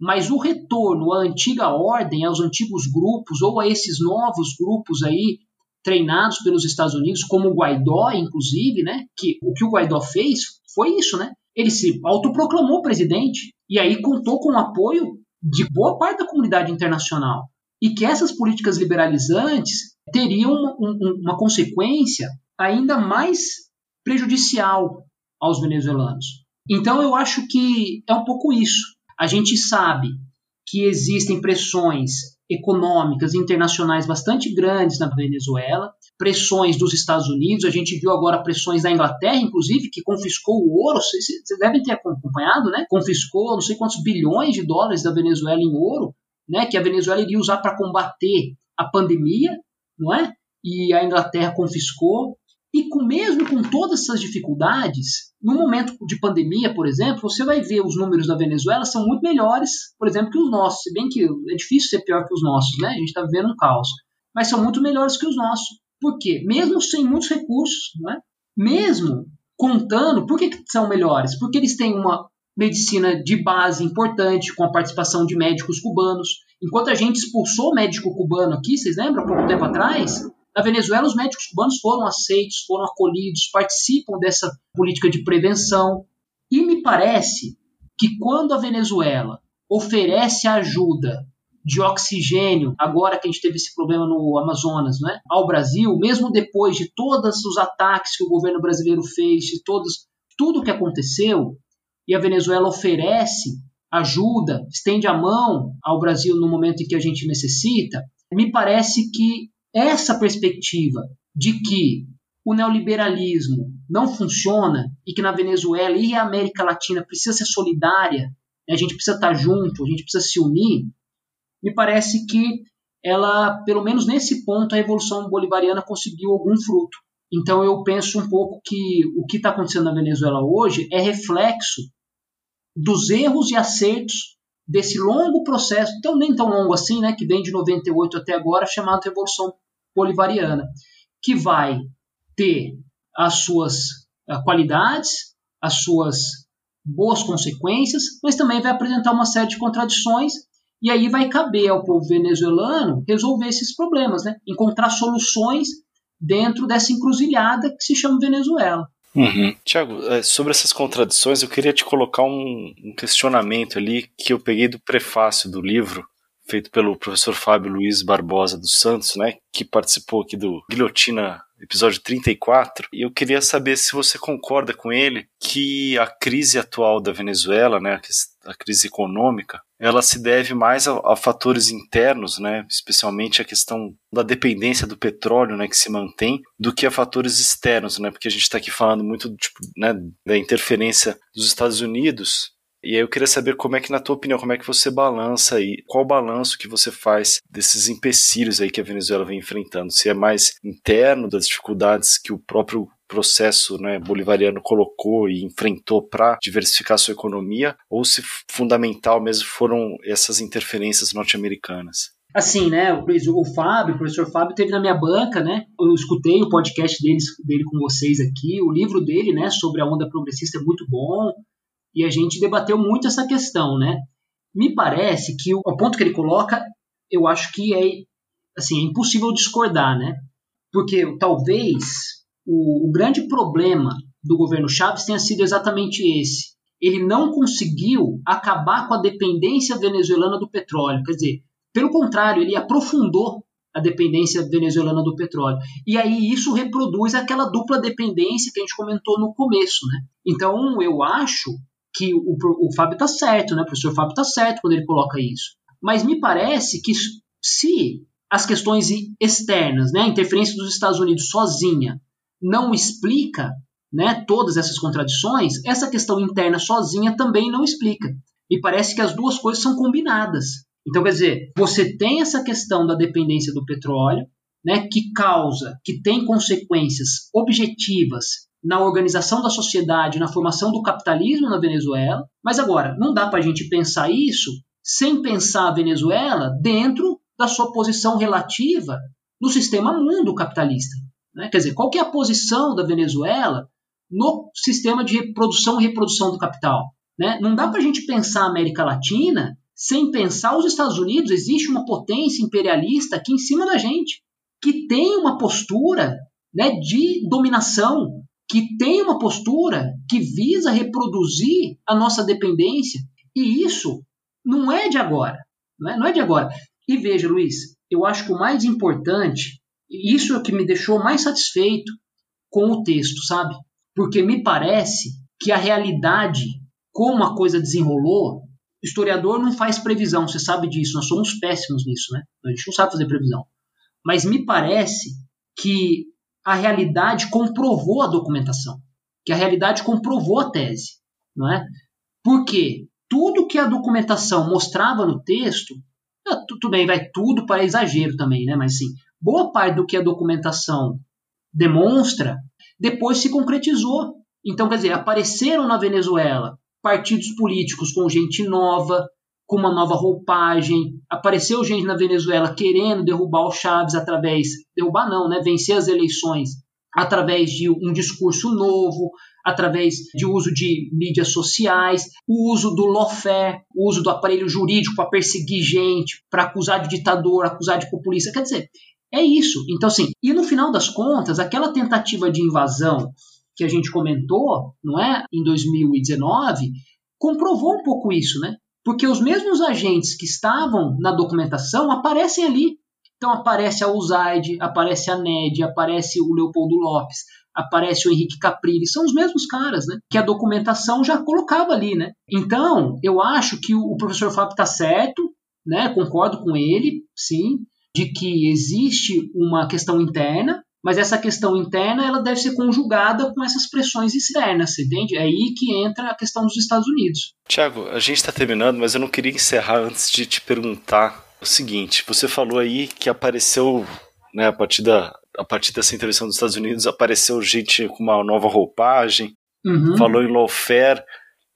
mas o retorno à antiga ordem, aos antigos grupos ou a esses novos grupos aí treinados pelos Estados Unidos, como o Guaidó, inclusive, né? Que o que o Guaidó fez foi isso, né? Ele se autoproclamou presidente e aí contou com o apoio de boa parte da comunidade internacional e que essas políticas liberalizantes teriam uma, uma consequência ainda mais prejudicial aos venezuelanos. Então eu acho que é um pouco isso. A gente sabe que existem pressões econômicas internacionais bastante grandes na Venezuela, pressões dos Estados Unidos, a gente viu agora pressões da Inglaterra, inclusive, que confiscou o ouro, vocês devem ter acompanhado, né? Confiscou não sei quantos bilhões de dólares da Venezuela em ouro, né? Que a Venezuela iria usar para combater a pandemia, não é? E a Inglaterra confiscou. E com, mesmo com todas essas dificuldades, no momento de pandemia, por exemplo, você vai ver os números da Venezuela são muito melhores, por exemplo, que os nossos. Se bem que é difícil ser pior que os nossos, né? A gente está vivendo um caos. Mas são muito melhores que os nossos. Por quê? Mesmo sem muitos recursos, não é? Mesmo contando, por que, que são melhores? Porque eles têm uma medicina de base importante, com a participação de médicos cubanos. Enquanto a gente expulsou o médico cubano aqui, vocês lembram, pouco tempo atrás, na Venezuela, os médicos cubanos foram aceitos, foram acolhidos, participam dessa política de prevenção. E me parece que quando a Venezuela oferece ajuda de oxigênio, agora que a gente teve esse problema no Amazonas, né, ao Brasil, mesmo depois de todos os ataques que o governo brasileiro fez, de todos, tudo que aconteceu, e a Venezuela oferece ajuda, estende a mão ao Brasil no momento em que a gente necessita, me parece que essa perspectiva de que o neoliberalismo não funciona e que na Venezuela e a América Latina precisa ser solidária, né, a gente precisa estar junto, a gente precisa se unir, me parece que ela, pelo menos nesse ponto, a Revolução Bolivariana conseguiu algum fruto. Então eu penso um pouco que o que está acontecendo na Venezuela hoje é reflexo dos erros e acertos desse longo processo, então nem tão longo assim, né, que vem de 98 até agora, chamado Revolução Bolivariana, que vai ter as suas uh, qualidades, as suas boas consequências, mas também vai apresentar uma série de contradições e aí vai caber ao povo venezuelano resolver esses problemas, né? encontrar soluções dentro dessa encruzilhada que se chama Venezuela. Uhum. Tiago, é, sobre essas contradições, eu queria te colocar um, um, questionamento ali que eu peguei do prefácio do livro, feito pelo professor Fábio Luiz Barbosa dos Santos, né, que participou aqui do Guilhotina episódio 34, e eu queria saber se você concorda com ele que a crise atual da Venezuela, né, a crise econômica, ela se deve mais a, a, fatores internos, né, especialmente a questão da dependência do petróleo, né, que se mantém, do que a fatores externos, né, porque a gente está aqui falando muito tipo, né, da interferência dos Estados Unidos. E aí eu queria saber como é que, na tua opinião, como é que você balança aí, qual o balanço que você faz desses empecilhos aí que a Venezuela vem enfrentando? Se é mais interno das dificuldades que o próprio processo né, bolivariano colocou e enfrentou para diversificar sua economia, ou se fundamental mesmo foram essas interferências norte-americanas? Assim, né, o, Fábio, o professor Fábio teve na minha banca, né, eu escutei o podcast deles, dele com vocês aqui, o livro dele, né, sobre a onda progressista é muito bom, e a gente debateu muito essa questão, né? Me parece que o ponto que ele coloca, eu acho que é assim, é impossível discordar, né? Porque talvez o, o grande problema do governo Chaves tenha sido exatamente esse. Ele não conseguiu acabar com a dependência venezuelana do petróleo. Quer dizer, pelo contrário, ele aprofundou a dependência venezuelana do petróleo. E aí isso reproduz aquela dupla dependência que a gente comentou no começo, né? Então eu acho que o, o Fábio está certo, né? O professor Fábio está certo quando ele coloca isso. Mas me parece que se as questões externas, né, a interferência dos Estados Unidos sozinha, não explica né, todas essas contradições, essa questão interna sozinha também não explica. Me parece que as duas coisas são combinadas. Então, quer dizer, você tem essa questão da dependência do petróleo, né, que causa, que tem consequências objetivas na organização da sociedade, na formação do capitalismo na Venezuela. Mas agora, não dá para a gente pensar isso sem pensar a Venezuela dentro da sua posição relativa no sistema mundo capitalista. Né? Quer dizer, qual que é a posição da Venezuela no sistema de reprodução e reprodução do capital? Né? Não dá para a gente pensar a América Latina sem pensar os Estados Unidos. Existe uma potência imperialista aqui em cima da gente que tem uma postura né, de dominação que tem uma postura que visa reproduzir a nossa dependência. E isso não é de agora. Não é, é de agora. E veja, Luiz, eu acho que o mais importante, isso é o que me deixou mais satisfeito com o texto, sabe? Porque me parece que a realidade, como a coisa desenrolou, o historiador não faz previsão, você sabe disso, nós somos péssimos nisso, né? A gente não sabe fazer previsão. Mas me parece que a realidade comprovou a documentação, que a realidade comprovou a tese, não é? Porque tudo que a documentação mostrava no texto, é, tudo bem, vai tudo para exagero também, né? Mas sim, boa parte do que a documentação demonstra depois se concretizou. Então, quer dizer, apareceram na Venezuela partidos políticos com gente nova, com uma nova roupagem. Apareceu gente na Venezuela querendo derrubar o Chaves através derrubar não, né, vencer as eleições através de um discurso novo, através de uso de mídias sociais, o uso do lawfare, o uso do aparelho jurídico para perseguir gente, para acusar de ditador, acusar de populista. Quer dizer, é isso. Então, assim, e no final das contas, aquela tentativa de invasão que a gente comentou, não é, em 2019, comprovou um pouco isso, né? Porque os mesmos agentes que estavam na documentação aparecem ali. Então aparece a Uzaide, aparece a NED, aparece o Leopoldo Lopes, aparece o Henrique Caprilli, são os mesmos caras, né? Que a documentação já colocava ali, né? Então, eu acho que o professor Fábio está certo, né? Concordo com ele, sim, de que existe uma questão interna, mas essa questão interna ela deve ser conjugada com essas pressões externas, você entende? É aí que entra a questão dos Estados Unidos. Tiago, a gente está terminando, mas eu não queria encerrar antes de te perguntar o seguinte: você falou aí que apareceu, né, a partir da a partir dessa intervenção dos Estados Unidos apareceu gente com uma nova roupagem, uhum. falou em lawfare,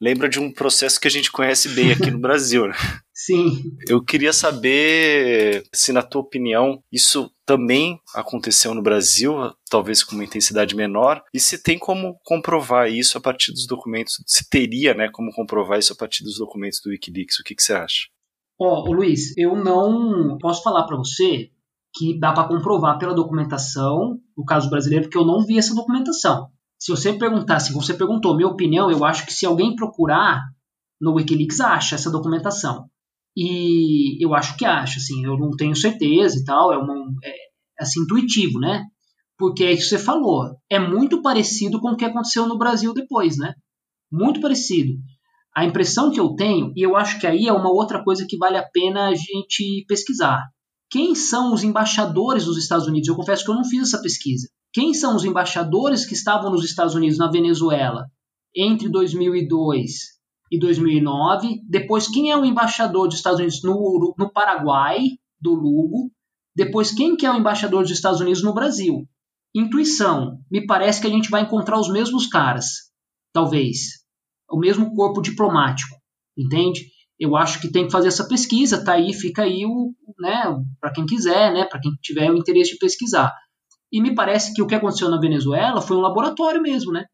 lembra de um processo que a gente conhece bem aqui no [laughs] Brasil. Né? Sim. Eu queria saber se, na tua opinião, isso também aconteceu no Brasil, talvez com uma intensidade menor, e se tem como comprovar isso a partir dos documentos, se teria, né, como comprovar isso a partir dos documentos do WikiLeaks, o que, que você acha? Ó, oh, Luiz, eu não posso falar para você que dá para comprovar pela documentação, no caso brasileiro, porque eu não vi essa documentação. Se você perguntar, se você perguntou minha opinião, eu acho que se alguém procurar no WikiLeaks acha essa documentação. E eu acho que acha, assim, eu não tenho certeza e tal, é, uma, é assim, intuitivo, né? Porque é isso que você falou, é muito parecido com o que aconteceu no Brasil depois, né? Muito parecido. A impressão que eu tenho, e eu acho que aí é uma outra coisa que vale a pena a gente pesquisar. Quem são os embaixadores dos Estados Unidos? Eu confesso que eu não fiz essa pesquisa. Quem são os embaixadores que estavam nos Estados Unidos, na Venezuela, entre 2002 e 2009? Depois, quem é o embaixador dos Estados Unidos no, no Paraguai, do Lugo? Depois, quem que é o embaixador dos Estados Unidos no Brasil? Intuição. Me parece que a gente vai encontrar os mesmos caras, talvez o mesmo corpo diplomático, entende? Eu acho que tem que fazer essa pesquisa, tá aí, fica aí o, né, para quem quiser, né, para quem tiver o interesse de pesquisar. E me parece que o que aconteceu na Venezuela foi um laboratório mesmo, né?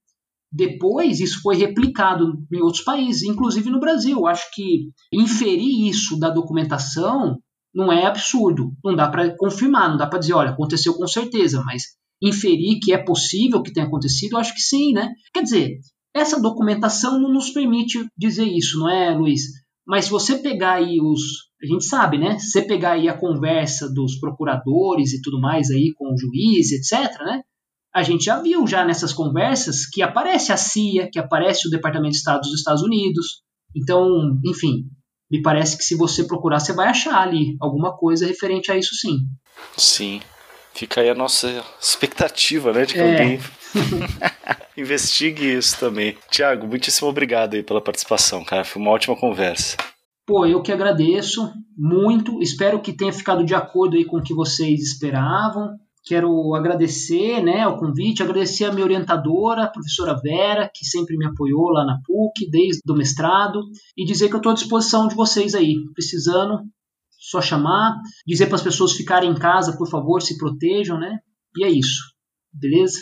Depois isso foi replicado em outros países, inclusive no Brasil. Acho que inferir isso da documentação não é absurdo. Não dá para confirmar, não dá para dizer, olha, aconteceu com certeza, mas inferir que é possível que tenha acontecido, acho que sim, né? Quer dizer, essa documentação não nos permite dizer isso, não é, Luiz? Mas se você pegar aí os. A gente sabe, né? Se você pegar aí a conversa dos procuradores e tudo mais aí com o juiz, etc., né? A gente já viu já nessas conversas que aparece a CIA, que aparece o Departamento de Estado dos Estados Unidos. Então, enfim, me parece que se você procurar, você vai achar ali alguma coisa referente a isso sim. Sim. Fica aí a nossa expectativa, né? De que é. alguém [laughs] investigue isso também. Tiago, muitíssimo obrigado aí pela participação, cara. Foi uma ótima conversa. Pô, eu que agradeço muito. Espero que tenha ficado de acordo aí com o que vocês esperavam. Quero agradecer né, o convite, agradecer a minha orientadora, a professora Vera, que sempre me apoiou lá na PUC, desde o mestrado, e dizer que eu estou à disposição de vocês aí, precisando, só chamar, dizer para as pessoas ficarem em casa, por favor, se protejam, né? E é isso, beleza?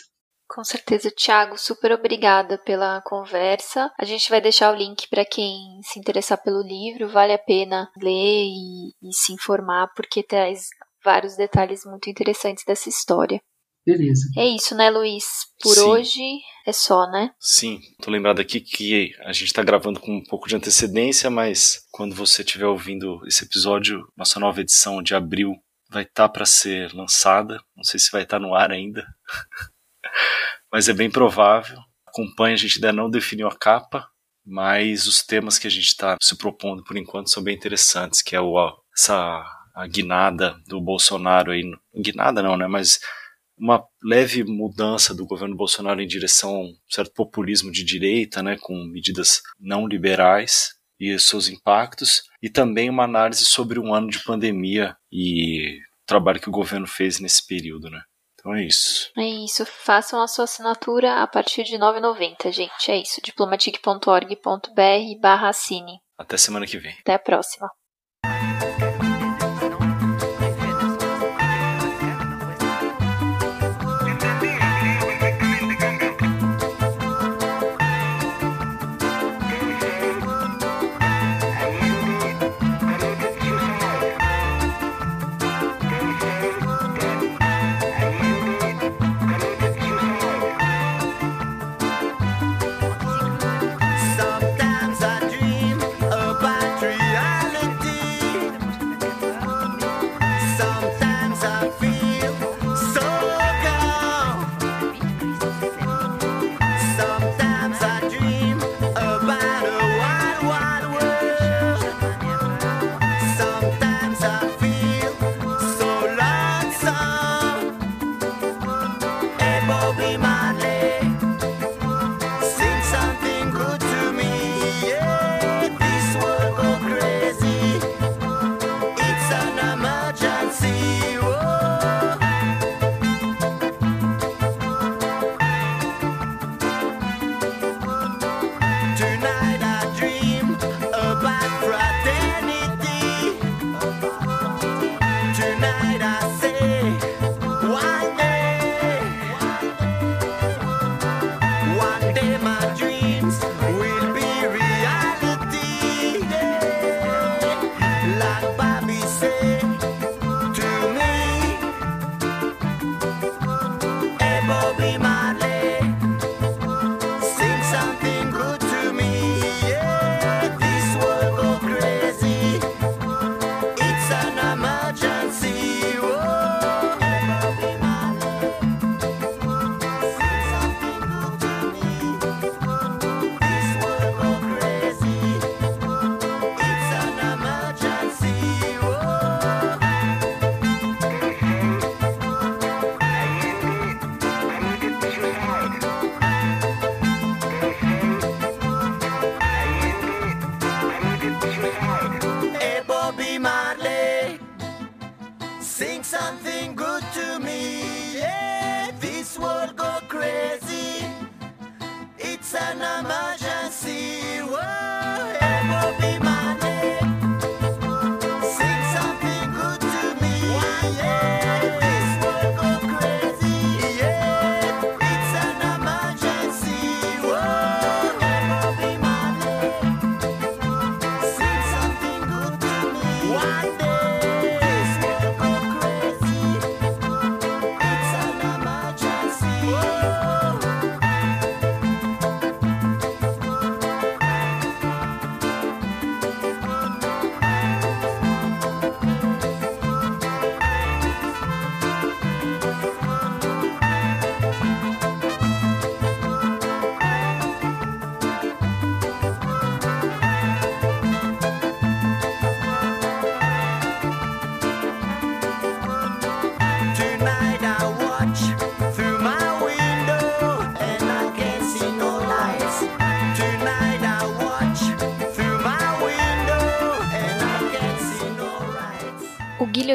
Com certeza, Thiago, super obrigada pela conversa. A gente vai deixar o link para quem se interessar pelo livro, vale a pena ler e, e se informar, porque traz vários detalhes muito interessantes dessa história. Beleza. É isso, né, Luiz? Por Sim. hoje é só, né? Sim, tô lembrado aqui que a gente tá gravando com um pouco de antecedência, mas quando você estiver ouvindo esse episódio, nossa nova edição de abril vai estar tá para ser lançada. Não sei se vai estar tá no ar ainda. [laughs] mas é bem provável. Acompanhe, a gente ainda não definiu a capa, mas os temas que a gente está se propondo por enquanto são bem interessantes, que é o, essa a guinada do Bolsonaro aí, guinada não, né, mas uma leve mudança do governo Bolsonaro em direção a um certo populismo de direita, né, com medidas não liberais e seus impactos, e também uma análise sobre um ano de pandemia e trabalho que o governo fez nesse período, né. Então é isso. É isso. Façam a sua assinatura a partir de R$ 9,90, gente. É isso. diplomatic.org.br barra assine. Até semana que vem. Até a próxima.